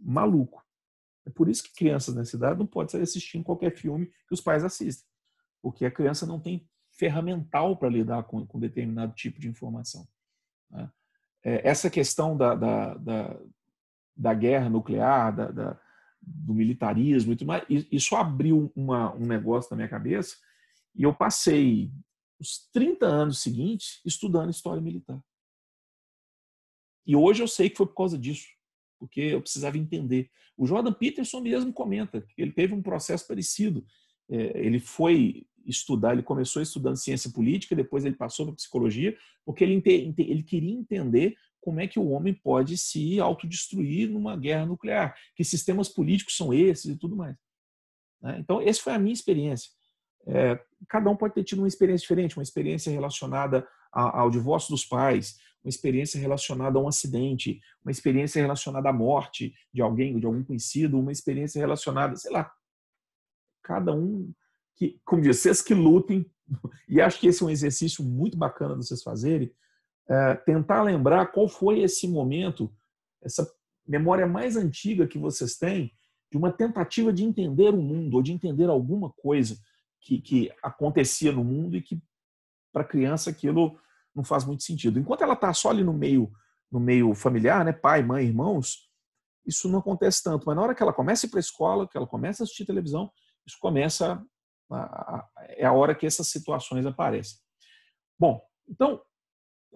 maluco. É por isso que crianças nessa idade não podem sair assistindo qualquer filme que os pais assistem, porque a criança não tem ferramental para lidar com, com determinado tipo de informação. Né? É, essa questão da, da, da, da guerra nuclear, da, da, do militarismo e tudo mais, isso abriu uma, um negócio na minha cabeça e eu passei os 30 anos seguintes estudando história militar. E hoje eu sei que foi por causa disso, porque eu precisava entender. O Jordan Peterson mesmo comenta que ele teve um processo parecido. É, ele foi estudar, ele começou estudando ciência política, depois ele passou para psicologia, porque ele, ele queria entender como é que o homem pode se autodestruir numa guerra nuclear, que sistemas políticos são esses e tudo mais. Né? Então, essa foi a minha experiência. É, cada um pode ter tido uma experiência diferente, uma experiência relacionada ao divórcio dos pais, uma experiência relacionada a um acidente, uma experiência relacionada à morte de alguém, de algum conhecido, uma experiência relacionada, sei lá. Cada um que, como diz, vocês que lutem, e acho que esse é um exercício muito bacana de vocês fazerem, é, tentar lembrar qual foi esse momento, essa memória mais antiga que vocês têm de uma tentativa de entender o mundo ou de entender alguma coisa que, que acontecia no mundo e que para a criança aquilo não faz muito sentido. Enquanto ela está só ali no meio no meio familiar, né, pai, mãe, irmãos, isso não acontece tanto. Mas na hora que ela começa a ir para a escola, que ela começa a assistir televisão, isso começa é a hora que essas situações aparecem. Bom, então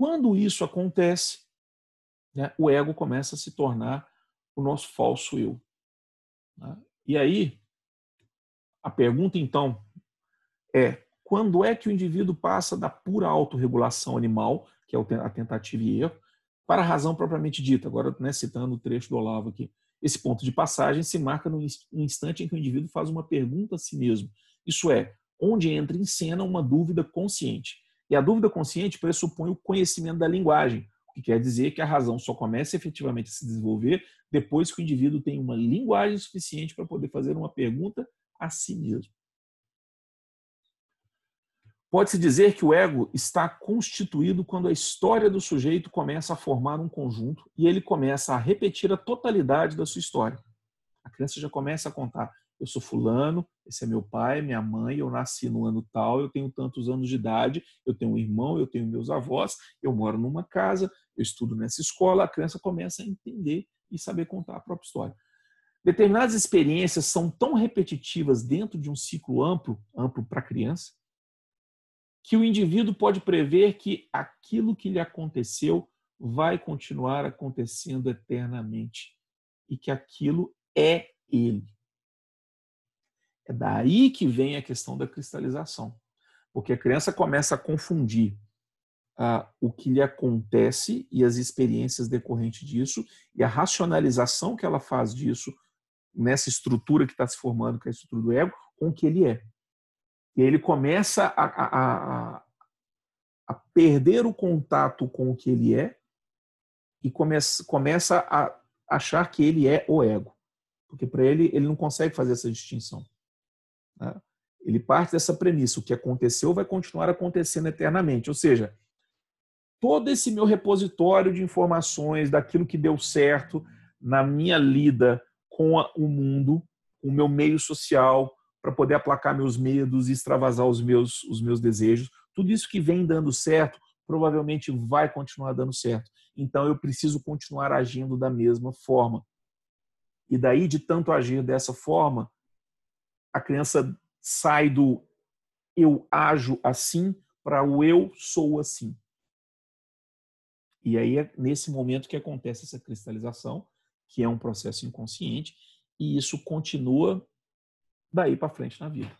quando isso acontece, né, o ego começa a se tornar o nosso falso eu. Né? E aí, a pergunta então é: quando é que o indivíduo passa da pura autorregulação animal, que é a tentativa e erro, para a razão propriamente dita? Agora, né, citando o trecho do Olavo aqui. Esse ponto de passagem se marca no instante em que o indivíduo faz uma pergunta a si mesmo. Isso é, onde entra em cena uma dúvida consciente. E a dúvida consciente pressupõe o conhecimento da linguagem, o que quer dizer que a razão só começa efetivamente a se desenvolver depois que o indivíduo tem uma linguagem suficiente para poder fazer uma pergunta a si mesmo. Pode-se dizer que o ego está constituído quando a história do sujeito começa a formar um conjunto e ele começa a repetir a totalidade da sua história. A criança já começa a contar: eu sou fulano, esse é meu pai, minha mãe, eu nasci no ano tal, eu tenho tantos anos de idade, eu tenho um irmão, eu tenho meus avós, eu moro numa casa, eu estudo nessa escola, a criança começa a entender e saber contar a própria história. Determinadas experiências são tão repetitivas dentro de um ciclo amplo, amplo para a criança, que o indivíduo pode prever que aquilo que lhe aconteceu vai continuar acontecendo eternamente e que aquilo é ele. É daí que vem a questão da cristalização, porque a criança começa a confundir ah, o que lhe acontece e as experiências decorrentes disso e a racionalização que ela faz disso nessa estrutura que está se formando, que é a estrutura do ego, com o que ele é. E ele começa a, a, a, a perder o contato com o que ele é e começa, começa a achar que ele é o ego. Porque para ele, ele não consegue fazer essa distinção. Né? Ele parte dessa premissa: o que aconteceu vai continuar acontecendo eternamente. Ou seja, todo esse meu repositório de informações daquilo que deu certo na minha lida com o mundo, o meu meio social, para poder aplacar meus medos e extravasar os meus, os meus desejos. Tudo isso que vem dando certo provavelmente vai continuar dando certo. Então eu preciso continuar agindo da mesma forma. E daí, de tanto agir dessa forma, a criança sai do eu ajo assim para o eu sou assim. E aí é nesse momento que acontece essa cristalização, que é um processo inconsciente, e isso continua daí para frente na vida.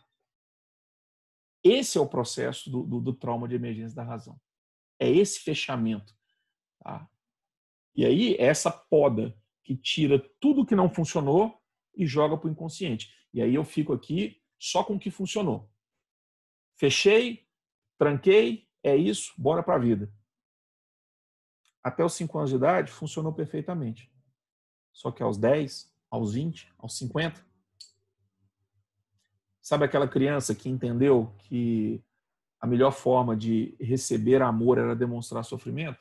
Esse é o processo do, do, do, trauma de emergência da razão. É esse fechamento. Tá? E aí, é essa poda que tira tudo que não funcionou e joga para o inconsciente. E aí eu fico aqui só com o que funcionou. Fechei, tranquei, é isso, bora para a vida. Até os 5 anos de idade funcionou perfeitamente. Só que aos 10, aos 20, aos 50, Sabe aquela criança que entendeu que a melhor forma de receber amor era demonstrar sofrimento?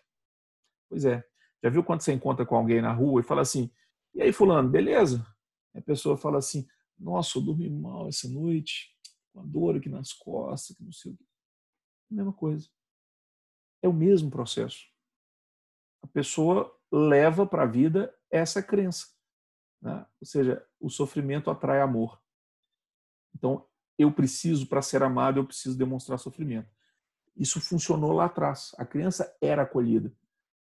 Pois é. Já viu quando você encontra com alguém na rua e fala assim: e aí, Fulano, beleza? E a pessoa fala assim: nossa, eu dormi mal essa noite, com a dor aqui nas costas, que não sei o quê. A mesma coisa. É o mesmo processo. A pessoa leva para a vida essa crença. Né? Ou seja, o sofrimento atrai amor. Então, eu preciso, para ser amado, eu preciso demonstrar sofrimento. Isso funcionou lá atrás. A criança era acolhida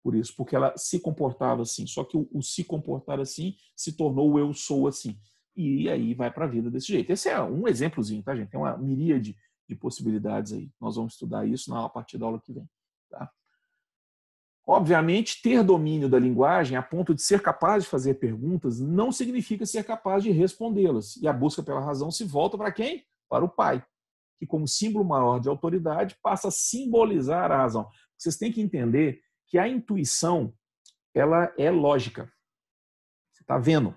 por isso, porque ela se comportava assim. Só que o, o se comportar assim se tornou o eu sou assim. E aí vai para a vida desse jeito. Esse é um exemplozinho, tá, gente? Tem uma miríade de possibilidades aí. Nós vamos estudar isso na, partir da aula que vem. Tá? Obviamente, ter domínio da linguagem a ponto de ser capaz de fazer perguntas não significa ser capaz de respondê-las. E a busca pela razão se volta para quem? Para o pai, que, como símbolo maior de autoridade, passa a simbolizar a razão. Vocês têm que entender que a intuição ela é lógica. Você está vendo?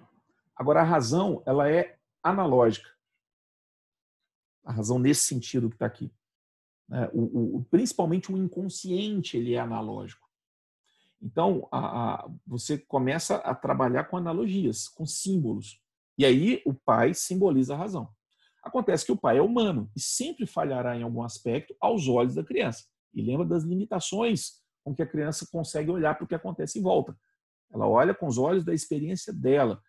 Agora, a razão ela é analógica. A razão nesse sentido que está aqui. Né? O, o, principalmente o inconsciente ele é analógico. Então, a, a, você começa a trabalhar com analogias, com símbolos. E aí o pai simboliza a razão. Acontece que o pai é humano e sempre falhará em algum aspecto aos olhos da criança. E lembra das limitações com que a criança consegue olhar para o que acontece em volta. Ela olha com os olhos da experiência dela,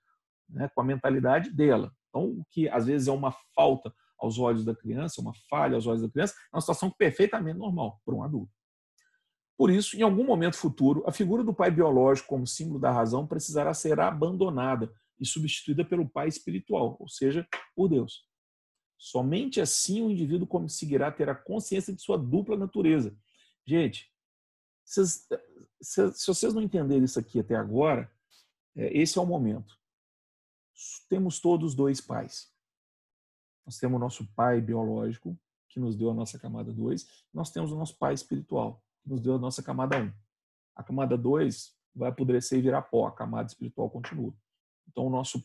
né, com a mentalidade dela. Então, o que às vezes é uma falta aos olhos da criança, uma falha aos olhos da criança, é uma situação perfeitamente normal para um adulto. Por isso, em algum momento futuro, a figura do pai biológico como símbolo da razão precisará ser abandonada e substituída pelo pai espiritual, ou seja, por Deus. Somente assim o indivíduo conseguirá ter a consciência de sua dupla natureza. Gente, se, se vocês não entenderem isso aqui até agora, é, esse é o momento. Temos todos dois pais. Nós temos o nosso pai biológico, que nos deu a nossa camada 2, nós temos o nosso pai espiritual, nos deu a nossa camada 1. A camada 2 vai apodrecer e virar pó, a camada espiritual continua. Então, o nosso,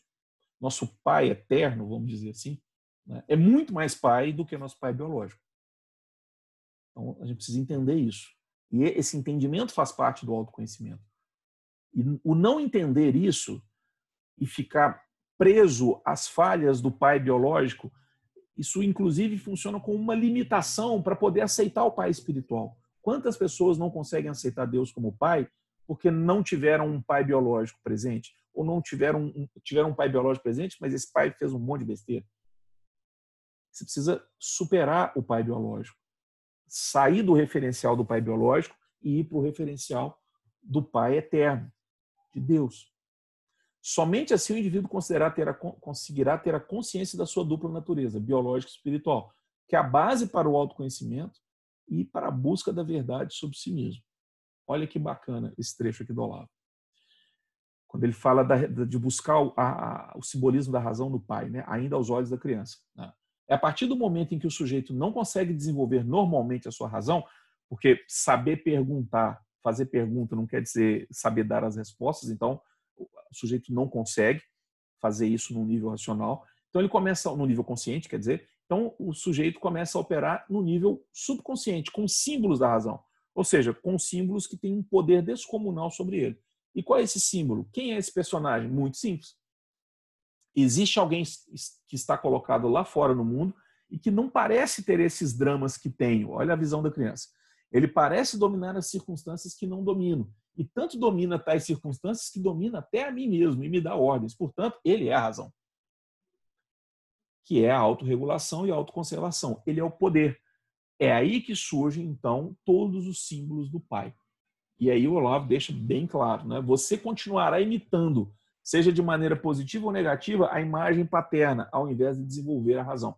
nosso pai eterno, vamos dizer assim, né, é muito mais pai do que nosso pai biológico. Então, a gente precisa entender isso. E esse entendimento faz parte do autoconhecimento. E o não entender isso e ficar preso às falhas do pai biológico, isso inclusive funciona como uma limitação para poder aceitar o pai espiritual. Quantas pessoas não conseguem aceitar Deus como pai porque não tiveram um pai biológico presente? Ou não tiveram um, tiveram um pai biológico presente, mas esse pai fez um monte de besteira? Você precisa superar o pai biológico. sair do referencial do pai biológico e ir para o referencial do pai eterno, de Deus. Somente assim o indivíduo ter a, conseguirá ter a consciência da sua dupla natureza, biológica e espiritual, que é a base para o autoconhecimento e para a busca da verdade sobre si mesmo. Olha que bacana esse trecho aqui do Olavo. Quando ele fala da, de buscar o, a, o, simbolismo da razão no pai, né? ainda aos olhos da criança. Né? É a partir do momento em que o sujeito não consegue desenvolver normalmente a sua razão, porque saber perguntar, fazer pergunta não quer dizer saber dar as respostas, então o sujeito não consegue fazer isso no nível racional. Então ele começa no nível consciente, quer dizer, então o sujeito começa a operar no nível subconsciente, com símbolos da razão, ou seja, com símbolos que têm um poder descomunal sobre ele. E qual é esse símbolo? Quem é esse personagem? Muito simples. Existe alguém que está colocado lá fora no mundo e que não parece ter esses dramas que tenho. Olha a visão da criança. Ele parece dominar as circunstâncias que não domino. E tanto domina tais circunstâncias que domina até a mim mesmo e me dá ordens. Portanto, ele é a razão. Que é a autorregulação e a autoconservação. Ele é o poder. É aí que surgem, então, todos os símbolos do Pai. E aí o Olavo deixa bem claro, né? Você continuará imitando, seja de maneira positiva ou negativa, a imagem paterna, ao invés de desenvolver a razão.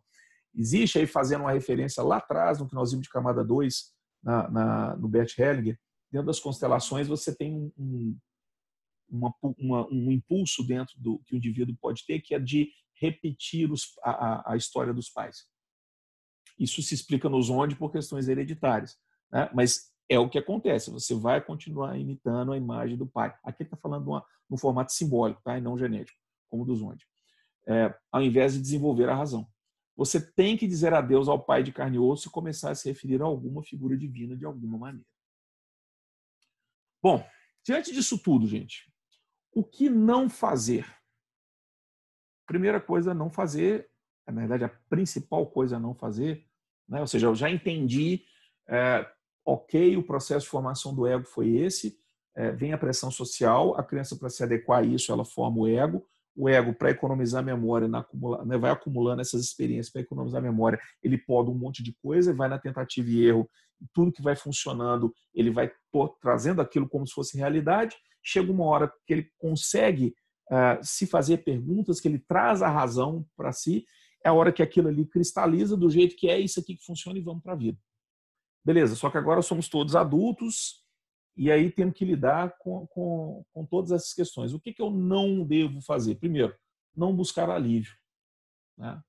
Existe aí, fazendo uma referência lá atrás, no que nós vimos de camada 2, na, na, no Bert Hellinger, dentro das constelações você tem um, um, uma, uma, um impulso dentro do que o indivíduo pode ter, que é de repetir os, a, a história dos pais. Isso se explica nos onde por questões hereditárias. Né? Mas é o que acontece. Você vai continuar imitando a imagem do pai. Aqui está falando uma, no formato simbólico, tá? e não genético, como dos onde. É, ao invés de desenvolver a razão. Você tem que dizer adeus ao pai de carne e osso e começar a se referir a alguma figura divina de alguma maneira. Bom, diante disso tudo, gente, o que não fazer? Primeira coisa não fazer, na verdade, a principal coisa a não fazer, né? ou seja, eu já entendi é, ok, o processo de formação do ego foi esse, é, vem a pressão social, a criança, para se adequar a isso, ela forma o ego, o ego, para economizar memória, né, vai acumulando essas experiências para economizar memória, ele pode um monte de coisa, vai na tentativa e erro, tudo que vai funcionando, ele vai trazendo aquilo como se fosse realidade, chega uma hora que ele consegue uh, se fazer perguntas, que ele traz a razão para si, é a hora que aquilo ali cristaliza do jeito que é isso aqui que funciona e vamos para a vida. Beleza, só que agora somos todos adultos e aí temos que lidar com, com, com todas essas questões. O que, que eu não devo fazer? Primeiro, não buscar alívio. Né?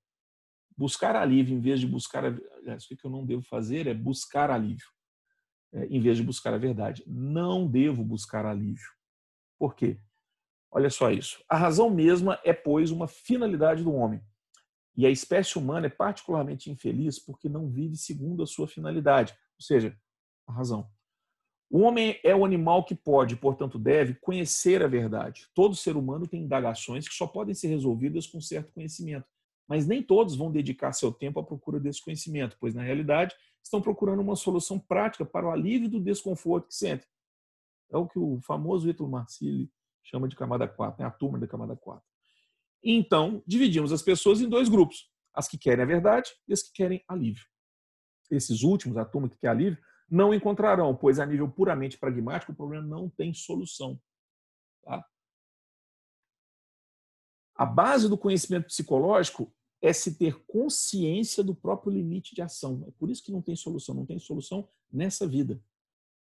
Buscar alívio em vez de buscar. Aliás, o que, eu não devo fazer é buscar alívio, é, em vez de buscar a verdade. Não devo buscar alívio. Por quê? Olha só isso. A razão mesma é, pois, uma finalidade do homem. E a espécie humana é particularmente infeliz porque não vive segundo a sua finalidade, ou seja, a razão. O homem é o animal que pode, portanto, deve conhecer a verdade. Todo ser humano tem indagações que só podem ser resolvidas com certo conhecimento. Mas nem todos vão dedicar seu tempo à procura desse conhecimento, pois, na realidade, estão procurando uma solução prática para o alívio do desconforto que sentem. É o que o famoso Ítalo Marcilli chama de camada 4, né? a turma da camada 4. Então, dividimos as pessoas em dois grupos: as que querem a verdade e as que querem alívio. Esses últimos, a turma que quer alívio, não encontrarão, pois a nível puramente pragmático o problema não tem solução. A base do conhecimento psicológico é se ter consciência do próprio limite de ação. É por isso que não tem solução, não tem solução nessa vida.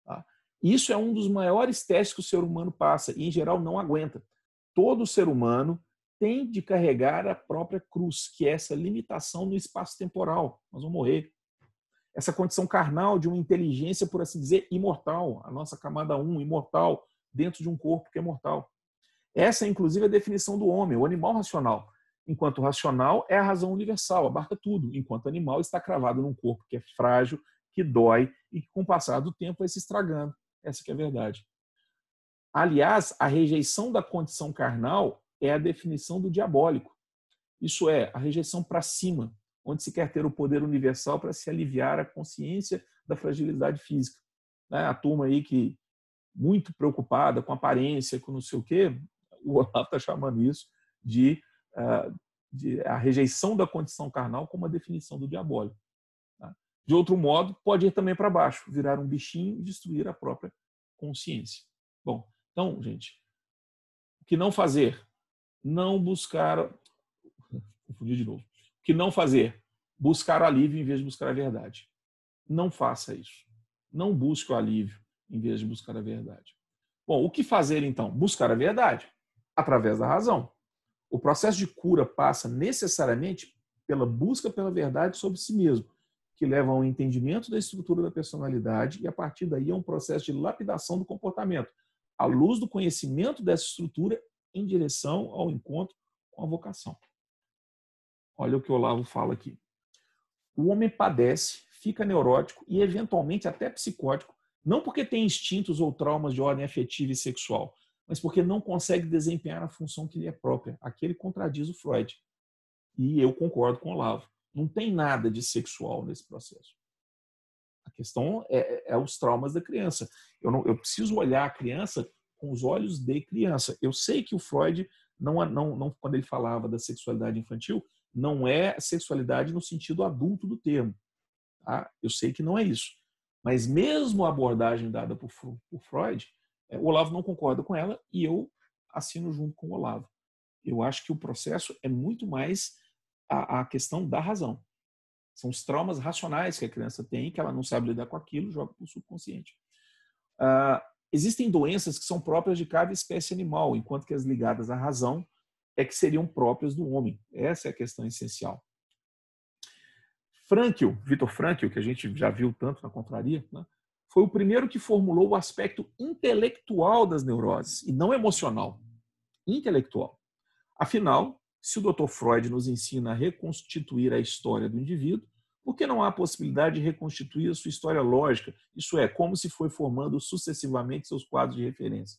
Tá? Isso é um dos maiores testes que o ser humano passa e, em geral, não aguenta. Todo ser humano tem de carregar a própria cruz, que é essa limitação no espaço temporal. Nós vamos morrer. Essa condição carnal de uma inteligência, por assim dizer, imortal, a nossa camada 1, imortal, dentro de um corpo que é mortal. Essa é, inclusive, a definição do homem, o animal racional. Enquanto racional é a razão universal, abarca tudo, enquanto animal está cravado num corpo que é frágil, que dói e que, com o passar do tempo, vai se estragando. Essa que é a verdade. Aliás, a rejeição da condição carnal é a definição do diabólico. Isso é, a rejeição para cima, onde se quer ter o poder universal para se aliviar a consciência da fragilidade física. Né? A turma aí que muito preocupada com aparência, com não sei o quê, o Olavo está chamando isso de, uh, de, a rejeição da condição carnal como a definição do diabólico. Tá? De outro modo, pode ir também para baixo, virar um bichinho e destruir a própria consciência. Bom, então, gente, o que não fazer? Não buscar. Confundi de novo. O que não fazer? Buscar alívio em vez de buscar a verdade. Não faça isso. Não busque o alívio em vez de buscar a verdade. Bom, o que fazer então? Buscar a verdade através da razão. O processo de cura passa necessariamente pela busca pela verdade sobre si mesmo, que leva ao entendimento da estrutura da personalidade e a partir daí é um processo de lapidação do comportamento, à luz do conhecimento dessa estrutura em direção ao encontro com a vocação. Olha o que o Olavo fala aqui. O homem padece, fica neurótico e eventualmente até psicótico, não porque tem instintos ou traumas de ordem afetiva e sexual, mas porque não consegue desempenhar a função que lhe é própria. Aquele contradiz o Freud. E eu concordo com o Olavo. Não tem nada de sexual nesse processo. A questão é, é, é os traumas da criança. Eu, não, eu preciso olhar a criança com os olhos de criança. Eu sei que o Freud, não, não, não, quando ele falava da sexualidade infantil, não é sexualidade no sentido adulto do termo. Tá? Eu sei que não é isso. Mas mesmo a abordagem dada por, por Freud, o Olavo não concorda com ela e eu assino junto com o Olavo. Eu acho que o processo é muito mais a, a questão da razão. São os traumas racionais que a criança tem, que ela não sabe lidar com aquilo, joga para o subconsciente. Uh, existem doenças que são próprias de cada espécie animal, enquanto que as ligadas à razão é que seriam próprias do homem. Essa é a questão essencial. Frankl, Vitor Frankl, que a gente já viu tanto na contraria, né, foi o primeiro que formulou o aspecto intelectual das neuroses, e não emocional. Intelectual. Afinal, se o Dr. Freud nos ensina a reconstituir a história do indivíduo, por que não há possibilidade de reconstituir a sua história lógica? Isso é, como se foi formando sucessivamente seus quadros de referência.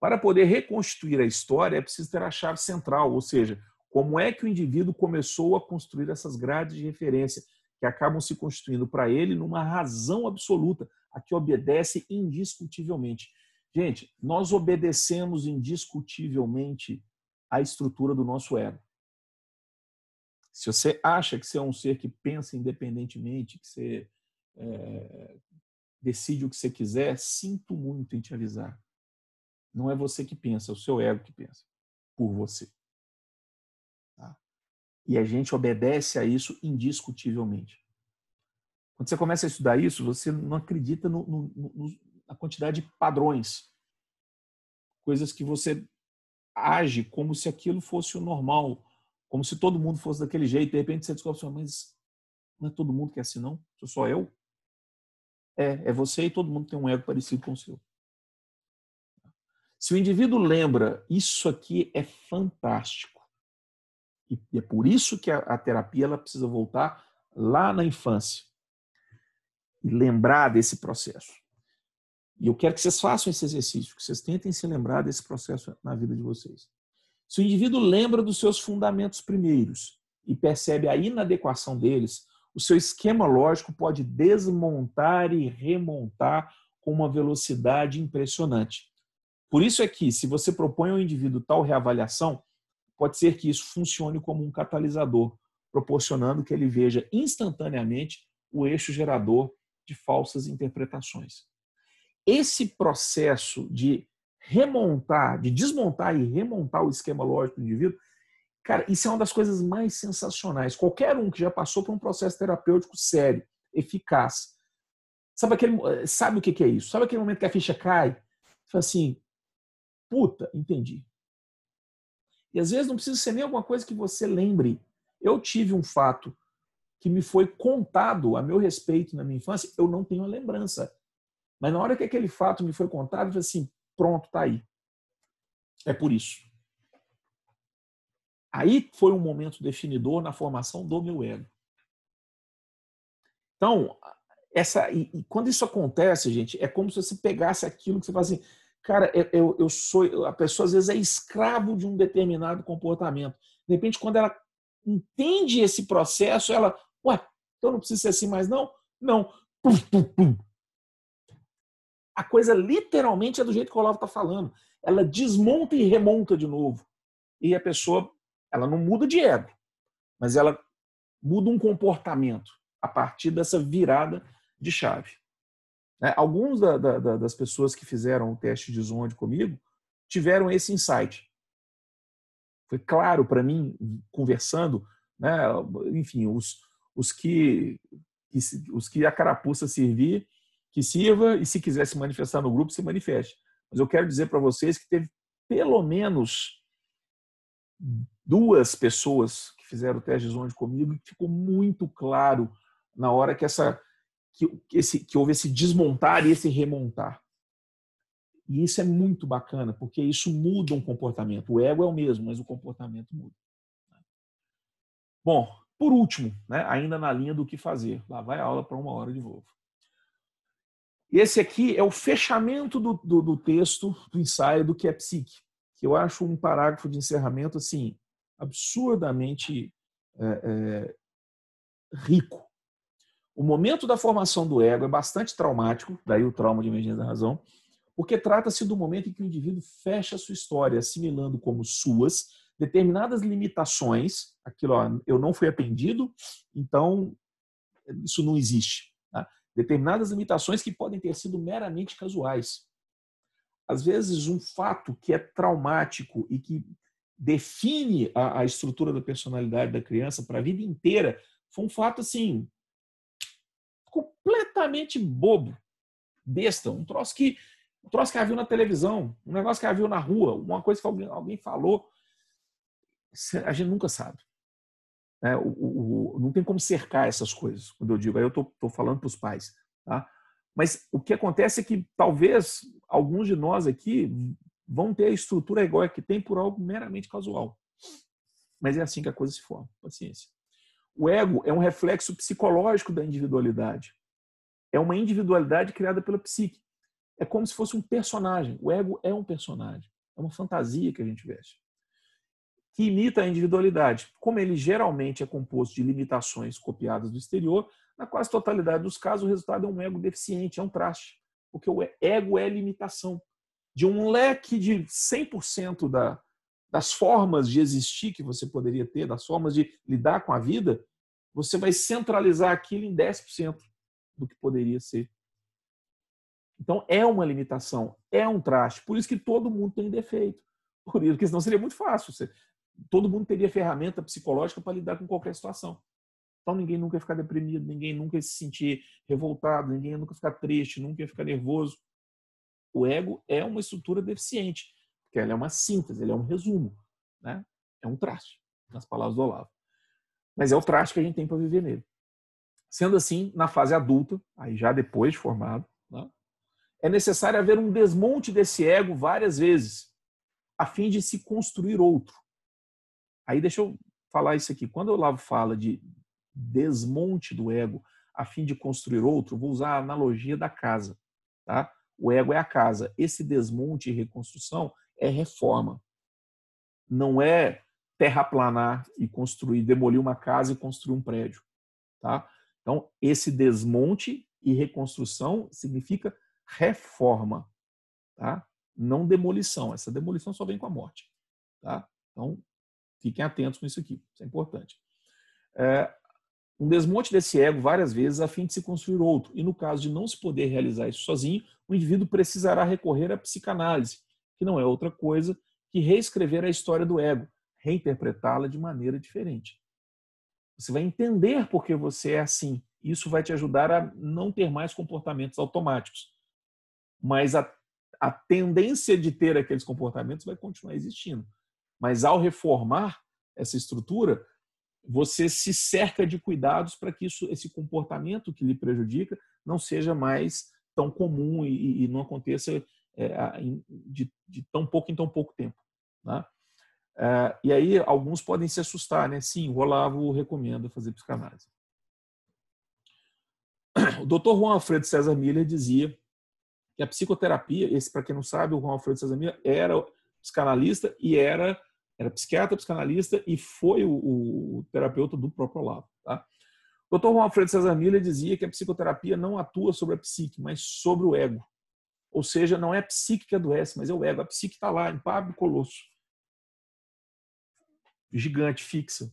Para poder reconstituir a história, é preciso ter a chave central, ou seja, como é que o indivíduo começou a construir essas grades de referência, que acabam se constituindo para ele numa razão absoluta, a que obedece indiscutivelmente. Gente, nós obedecemos indiscutivelmente à estrutura do nosso ego. Se você acha que você é um ser que pensa independentemente, que você é, decide o que você quiser, sinto muito em te avisar. Não é você que pensa, é o seu ego que pensa por você. E a gente obedece a isso indiscutivelmente. Quando você começa a estudar isso, você não acredita no, no, no, na quantidade de padrões. Coisas que você age como se aquilo fosse o normal, como se todo mundo fosse daquele jeito. De repente você descobre, assim, mas não é todo mundo que é assim, não? Sou só eu? É, é você e todo mundo tem um ego parecido com o seu. Se o indivíduo lembra, isso aqui é fantástico. E é por isso que a, a terapia ela precisa voltar lá na infância e lembrar desse processo. E eu quero que vocês façam esse exercício, que vocês tentem se lembrar desse processo na vida de vocês. Se o indivíduo lembra dos seus fundamentos primeiros e percebe a inadequação deles, o seu esquema lógico pode desmontar e remontar com uma velocidade impressionante. Por isso é que, se você propõe ao indivíduo tal reavaliação, pode ser que isso funcione como um catalisador, proporcionando que ele veja instantaneamente o eixo gerador de falsas interpretações. Esse processo de remontar, de desmontar e remontar o esquema lógico do indivíduo, cara, isso é uma das coisas mais sensacionais. Qualquer um que já passou por um processo terapêutico sério, eficaz, sabe, aquele, sabe o que é isso? Sabe aquele momento que a ficha cai? Você fala assim, puta, entendi. E às vezes não precisa ser nem alguma coisa que você lembre. Eu tive um fato que me foi contado a meu respeito na minha infância, eu não tenho a lembrança. Mas na hora que aquele fato me foi contado, eu falei assim: pronto, tá aí. É por isso. Aí foi um momento definidor na formação do meu ego. Então, essa, e, e quando isso acontece, gente, é como se você pegasse aquilo que você fala assim, cara, eu, eu, sou, a pessoa às vezes é escravo de um determinado comportamento. De repente, quando ela entende esse processo, ela, ué, então não precisa ser assim mais não? Não. Pum, pum, pum. A coisa literalmente é do jeito que o Olavo está falando. Ela desmonta e remonta de novo. E a pessoa, ela não muda de ego, mas ela muda um comportamento. a partir dessa virada de chave. Né? Alguns da, da, das pessoas que fizeram o teste de Zonde comigo tiveram esse insight. Foi claro para mim, conversando, né? enfim, os, os, que, os que a carapuça servir, que sirva, e se quiser se manifestar no grupo, se manifeste. Mas eu quero dizer para vocês que teve pelo menos duas pessoas que fizeram o teste de Zonde comigo e ficou muito claro na hora que essa que, esse, que houve esse desmontar e esse remontar. E isso é muito bacana, porque isso muda um comportamento. O ego é o mesmo, mas o comportamento muda. Bom, por último, né, ainda na linha do que fazer. Lá vai a aula para uma hora de novo. Esse aqui é o fechamento do, do, do, texto, do ensaio do que é psique, que eu acho um parágrafo de encerramento assim absurdamente é, é, rico. O momento da formação do ego é bastante traumático, daí o trauma de emergência da razão, porque trata-se do momento em que o indivíduo fecha a sua história, assimilando como suas determinadas limitações. Aquilo, ó, eu não fui atendido, então isso não existe. Tá? Determinadas limitações que podem ter sido meramente casuais. Às vezes, um fato que é traumático e que define a, a estrutura da personalidade da criança para a vida inteira foi um fato assim completamente bobo, besta, um troço que um troço que ela viu na televisão, um negócio que ela viu na rua, uma coisa que alguém, alguém falou. A gente nunca sabe. É, o, o, não tem como cercar essas coisas. Quando eu digo, aí eu estou falando para os pais. Tá? Mas o que acontece é que talvez alguns de nós aqui vão ter a estrutura igual a que tem por algo meramente casual. Mas é assim que a coisa se forma. Paciência. O ego é um reflexo psicológico da individualidade. É uma individualidade criada pela psique. É como se fosse um personagem. O ego é um personagem. É uma fantasia que a gente veste. Que imita a individualidade. Como ele geralmente é composto de limitações copiadas do exterior, na quase totalidade dos casos o resultado é um ego deficiente, é um traste. Porque o ego é limitação. De um leque de 100% da, das formas de existir que você poderia ter, das formas de lidar com a vida, você vai centralizar aquilo em 10% do que poderia ser. Então é uma limitação, é um traste. Por isso que todo mundo tem defeito. Por isso, porque senão seria muito fácil. Você, todo mundo teria ferramenta psicológica para lidar com qualquer situação. Então ninguém nunca ia ficar deprimido, ninguém nunca ia se sentir revoltado, ninguém ia nunca ficar triste, nunca ia ficar nervoso. O ego é uma estrutura deficiente porque ela é uma síntese, ele é um resumo, né? é um traste, nas palavras do Olavo. Mas é o traste que a gente tem para viver nele. Sendo assim, na fase adulta, aí já depois de formado, né? é necessário haver um desmonte desse ego várias vezes, a fim de se construir outro. Aí deixa eu falar isso aqui. Quando o Olavo fala de desmonte do ego a fim de construir outro, vou usar a analogia da casa. Tá? O ego é a casa. Esse desmonte e reconstrução é reforma. Não é terraplanar e construir, demolir uma casa e construir um prédio. Tá? Então, esse desmonte e reconstrução significa reforma, tá? não demolição. Essa demolição só vem com a morte. Tá? Então, fiquem atentos com isso aqui, isso é importante. É, um desmonte desse ego várias vezes a fim de se construir outro. E no caso de não se poder realizar isso sozinho, o indivíduo precisará recorrer à psicanálise, que não é outra coisa que reescrever a história do ego, reinterpretá-la de maneira diferente. Você vai entender por que você é assim. Isso vai te ajudar a não ter mais comportamentos automáticos. Mas a, a tendência de ter aqueles comportamentos vai continuar existindo. Mas ao reformar essa estrutura, você se cerca de cuidados para que isso, esse comportamento que lhe prejudica não seja mais tão comum e, e não aconteça de, de, tão pouco em tão pouco tempo. Né? É, e aí alguns podem se assustar, né? Sim, o Olavo recomenda fazer psicanálise. O Dr. Juan Alfredo César Miller dizia que a psicoterapia, esse para quem não sabe, o Juan Alfredo César Miller era psicanalista e era era psiquiatra, psicanalista e foi o, o terapeuta do próprio Olavo. Tá? O Dr. Juan Alfredo César Miller dizia que a psicoterapia não atua sobre a psique, mas sobre o ego. Ou seja, não é a psique que adoece, mas é o ego. A psique está lá, Pablo Colosso. Gigante, fixa.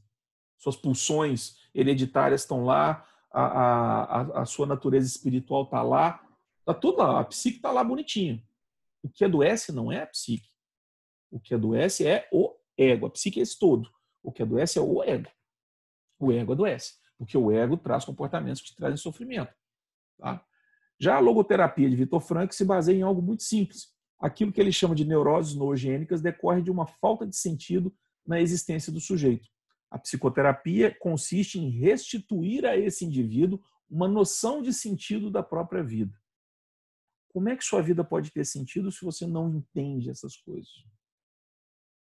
Suas pulsões hereditárias estão lá, a, a, a sua natureza espiritual está lá, está tudo lá, a psique está lá bonitinho. O que adoece não é a psique. O que adoece é o ego. A psique é esse todo. O que adoece é o ego. O ego adoece, porque o ego traz comportamentos que trazem sofrimento. Tá? Já a logoterapia de Vitor Frank se baseia em algo muito simples. Aquilo que ele chama de neuroses noogênicas decorre de uma falta de sentido na existência do sujeito. A psicoterapia consiste em restituir a esse indivíduo uma noção de sentido da própria vida. Como é que sua vida pode ter sentido se você não entende essas coisas?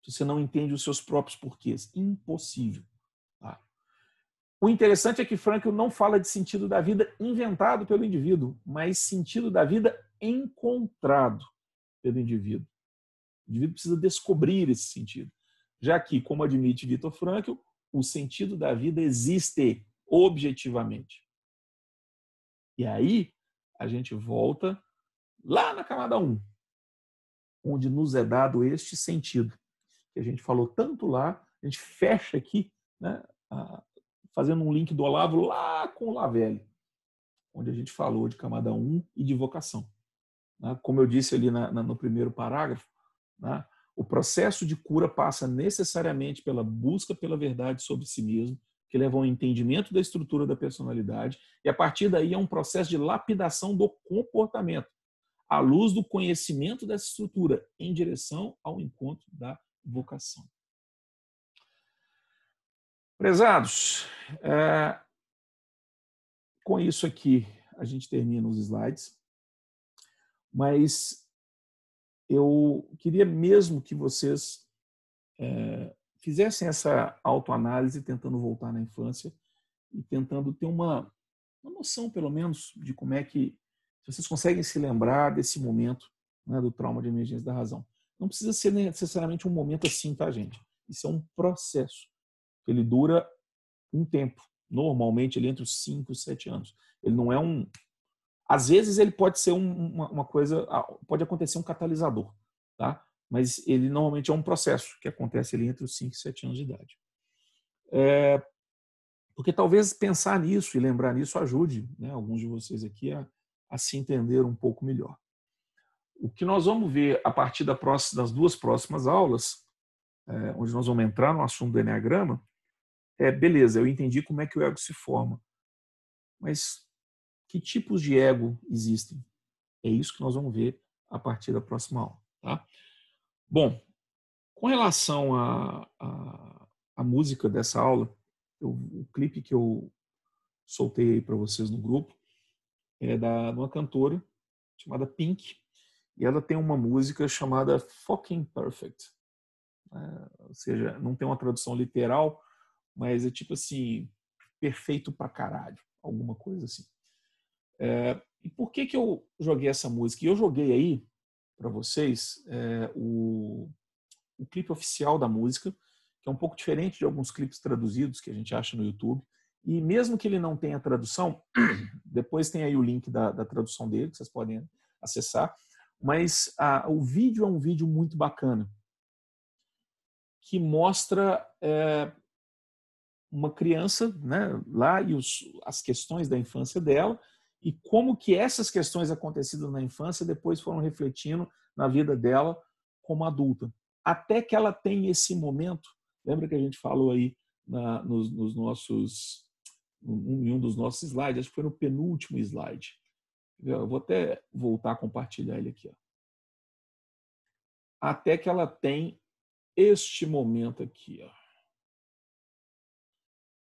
Se você não entende os seus próprios porquês? Impossível. O interessante é que Frankl não fala de sentido da vida inventado pelo indivíduo, mas sentido da vida encontrado pelo indivíduo. O indivíduo precisa descobrir esse sentido. Já que, como admite Vitor Frankl, o sentido da vida existe objetivamente. E aí a gente volta lá na camada 1, onde nos é dado este sentido, que a gente falou tanto lá, a gente fecha aqui, né, fazendo um link do Olavo lá com o Lavelli, onde a gente falou de camada 1 e de vocação. Né? Como eu disse ali no primeiro parágrafo, né, o processo de cura passa necessariamente pela busca pela verdade sobre si mesmo, que leva ao entendimento da estrutura da personalidade, e a partir daí é um processo de lapidação do comportamento, à luz do conhecimento dessa estrutura, em direção ao encontro da vocação. Prezados, é, com isso aqui a gente termina os slides, mas eu queria mesmo que vocês é, fizessem essa autoanálise, tentando voltar na infância e tentando ter uma, uma noção, pelo menos, de como é que vocês conseguem se lembrar desse momento né, do trauma de emergência da razão. Não precisa ser necessariamente um momento assim, tá, gente? Isso é um processo. Ele dura um tempo. Normalmente, ele entre os 5 e 7 anos. Ele não é um, às vezes ele pode ser um, uma, uma, coisa, pode acontecer um catalisador, tá? Mas ele normalmente é um processo que acontece ali entre os 5 e 7 anos de idade. É, porque talvez pensar nisso e lembrar nisso ajude né, alguns de vocês aqui a, a se entender um pouco melhor. O que nós vamos ver a partir da próxima, das duas próximas aulas, é, onde nós vamos entrar no assunto do Enneagrama, é beleza, eu entendi como é que o ego se forma. Mas que tipos de ego existem. É isso que nós vamos ver a partir da próxima aula. Tá? Bom, com relação à música dessa aula, eu, o clipe que eu soltei para vocês no grupo é da uma cantora chamada Pink e ela tem uma música chamada Fucking Perfect. É, ou seja, não tem uma tradução literal, mas é tipo assim, perfeito pra caralho, alguma coisa assim. É, e por que, que eu joguei essa música? E eu joguei aí para vocês é, o, o clipe oficial da música, que é um pouco diferente de alguns clipes traduzidos que a gente acha no YouTube. E mesmo que ele não tenha tradução, depois tem aí o link da, da tradução dele, que vocês podem acessar. Mas a, o vídeo é um vídeo muito bacana, que mostra é, uma criança né, lá e os, as questões da infância dela, e como que essas questões acontecidas na infância depois foram refletindo na vida dela como adulta. Até que ela tem esse momento, lembra que a gente falou aí na, nos, nos, nossos, em um dos nossos slides, acho que foi no penúltimo slide. Eu vou até voltar a compartilhar ele aqui. Ó. Até que ela tem este momento aqui. Ó.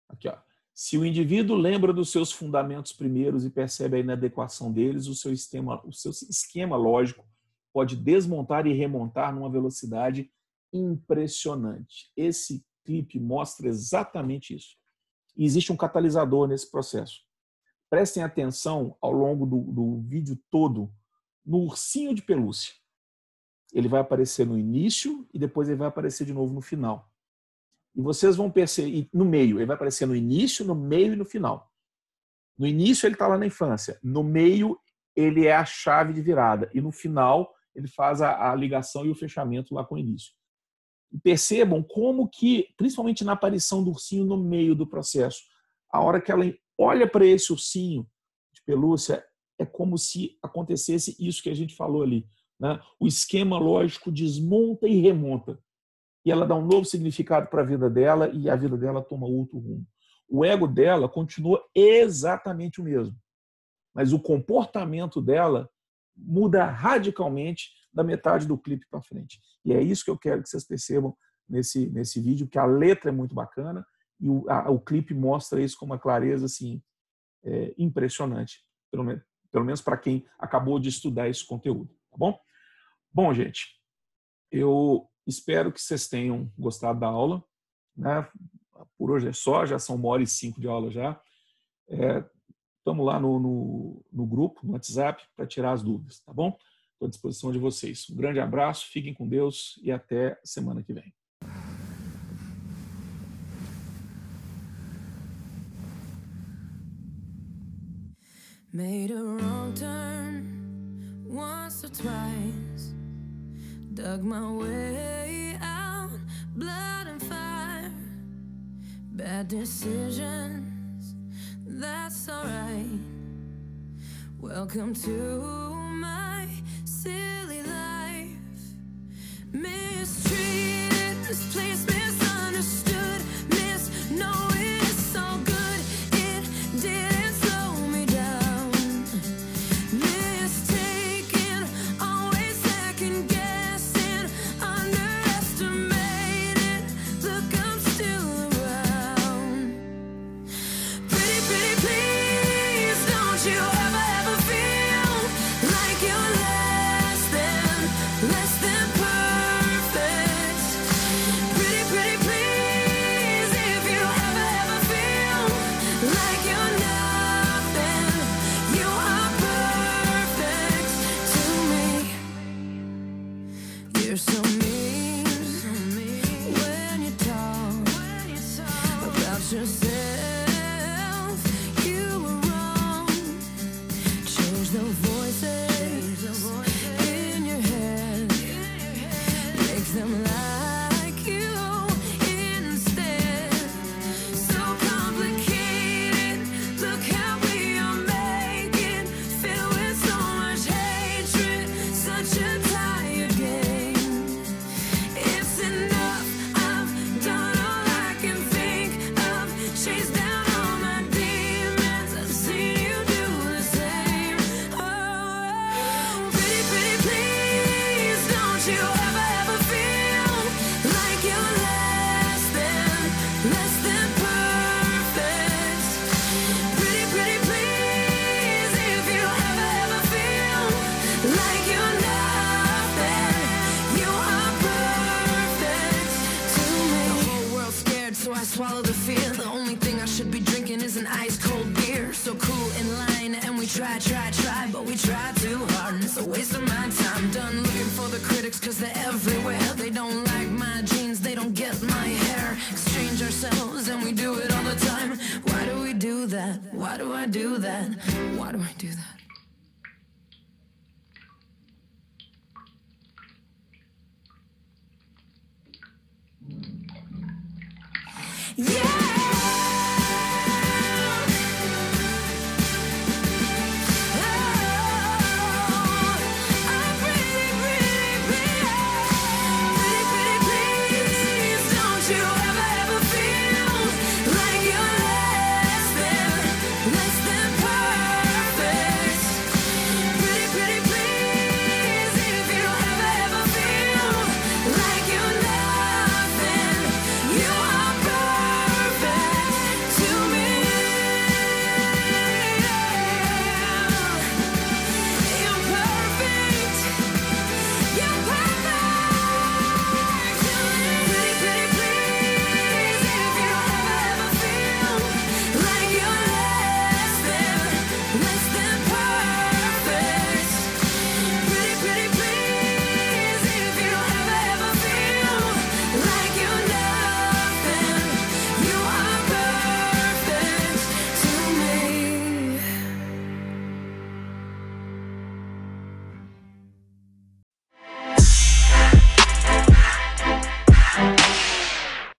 Aqui, ó. Se o indivíduo lembra dos seus fundamentos primeiros e percebe a inadequação deles, o seu, esquema, o seu esquema lógico pode desmontar e remontar numa velocidade impressionante. Esse clipe mostra exatamente isso. E existe um catalisador nesse processo. Prestem atenção ao longo do, do vídeo todo no ursinho de pelúcia. Ele vai aparecer no início e depois ele vai aparecer de novo no final. E vocês vão perceber, no meio, ele vai aparecer no início, no meio e no final. No início ele está lá na infância, no meio ele é a chave de virada e no final ele faz a, a ligação e o fechamento lá com o início. E percebam como que, principalmente na aparição do ursinho no meio do processo, a hora que ela olha para esse ursinho de pelúcia, é como se acontecesse isso que a gente falou ali. Né? O esquema lógico desmonta e remonta. Ela dá um novo significado para a vida dela e a vida dela toma outro rumo. O ego dela continua exatamente o mesmo, mas o comportamento dela muda radicalmente da metade do clipe para frente. E é isso que eu quero que vocês percebam nesse, nesse vídeo, que a letra é muito bacana e o, a, o clipe mostra isso com uma clareza assim, é, impressionante, pelo, menos, pelo menos para quem acabou de estudar esse conteúdo. Tá bom? Bom, gente, eu espero que vocês tenham gostado da aula. Né? Por hoje é só, já são uma hora e cinco de aula já. Estamos é, lá no, no, no grupo, no WhatsApp, para tirar as dúvidas, tá bom? Estou à disposição de vocês. Um grande abraço, fiquem com Deus e até semana que vem. Made a wrong turn once or twice. Dug my way out, blood and fire. Bad decisions, that's alright. Welcome to my silly life. Mistreated, misplaced, misunderstood, misknown.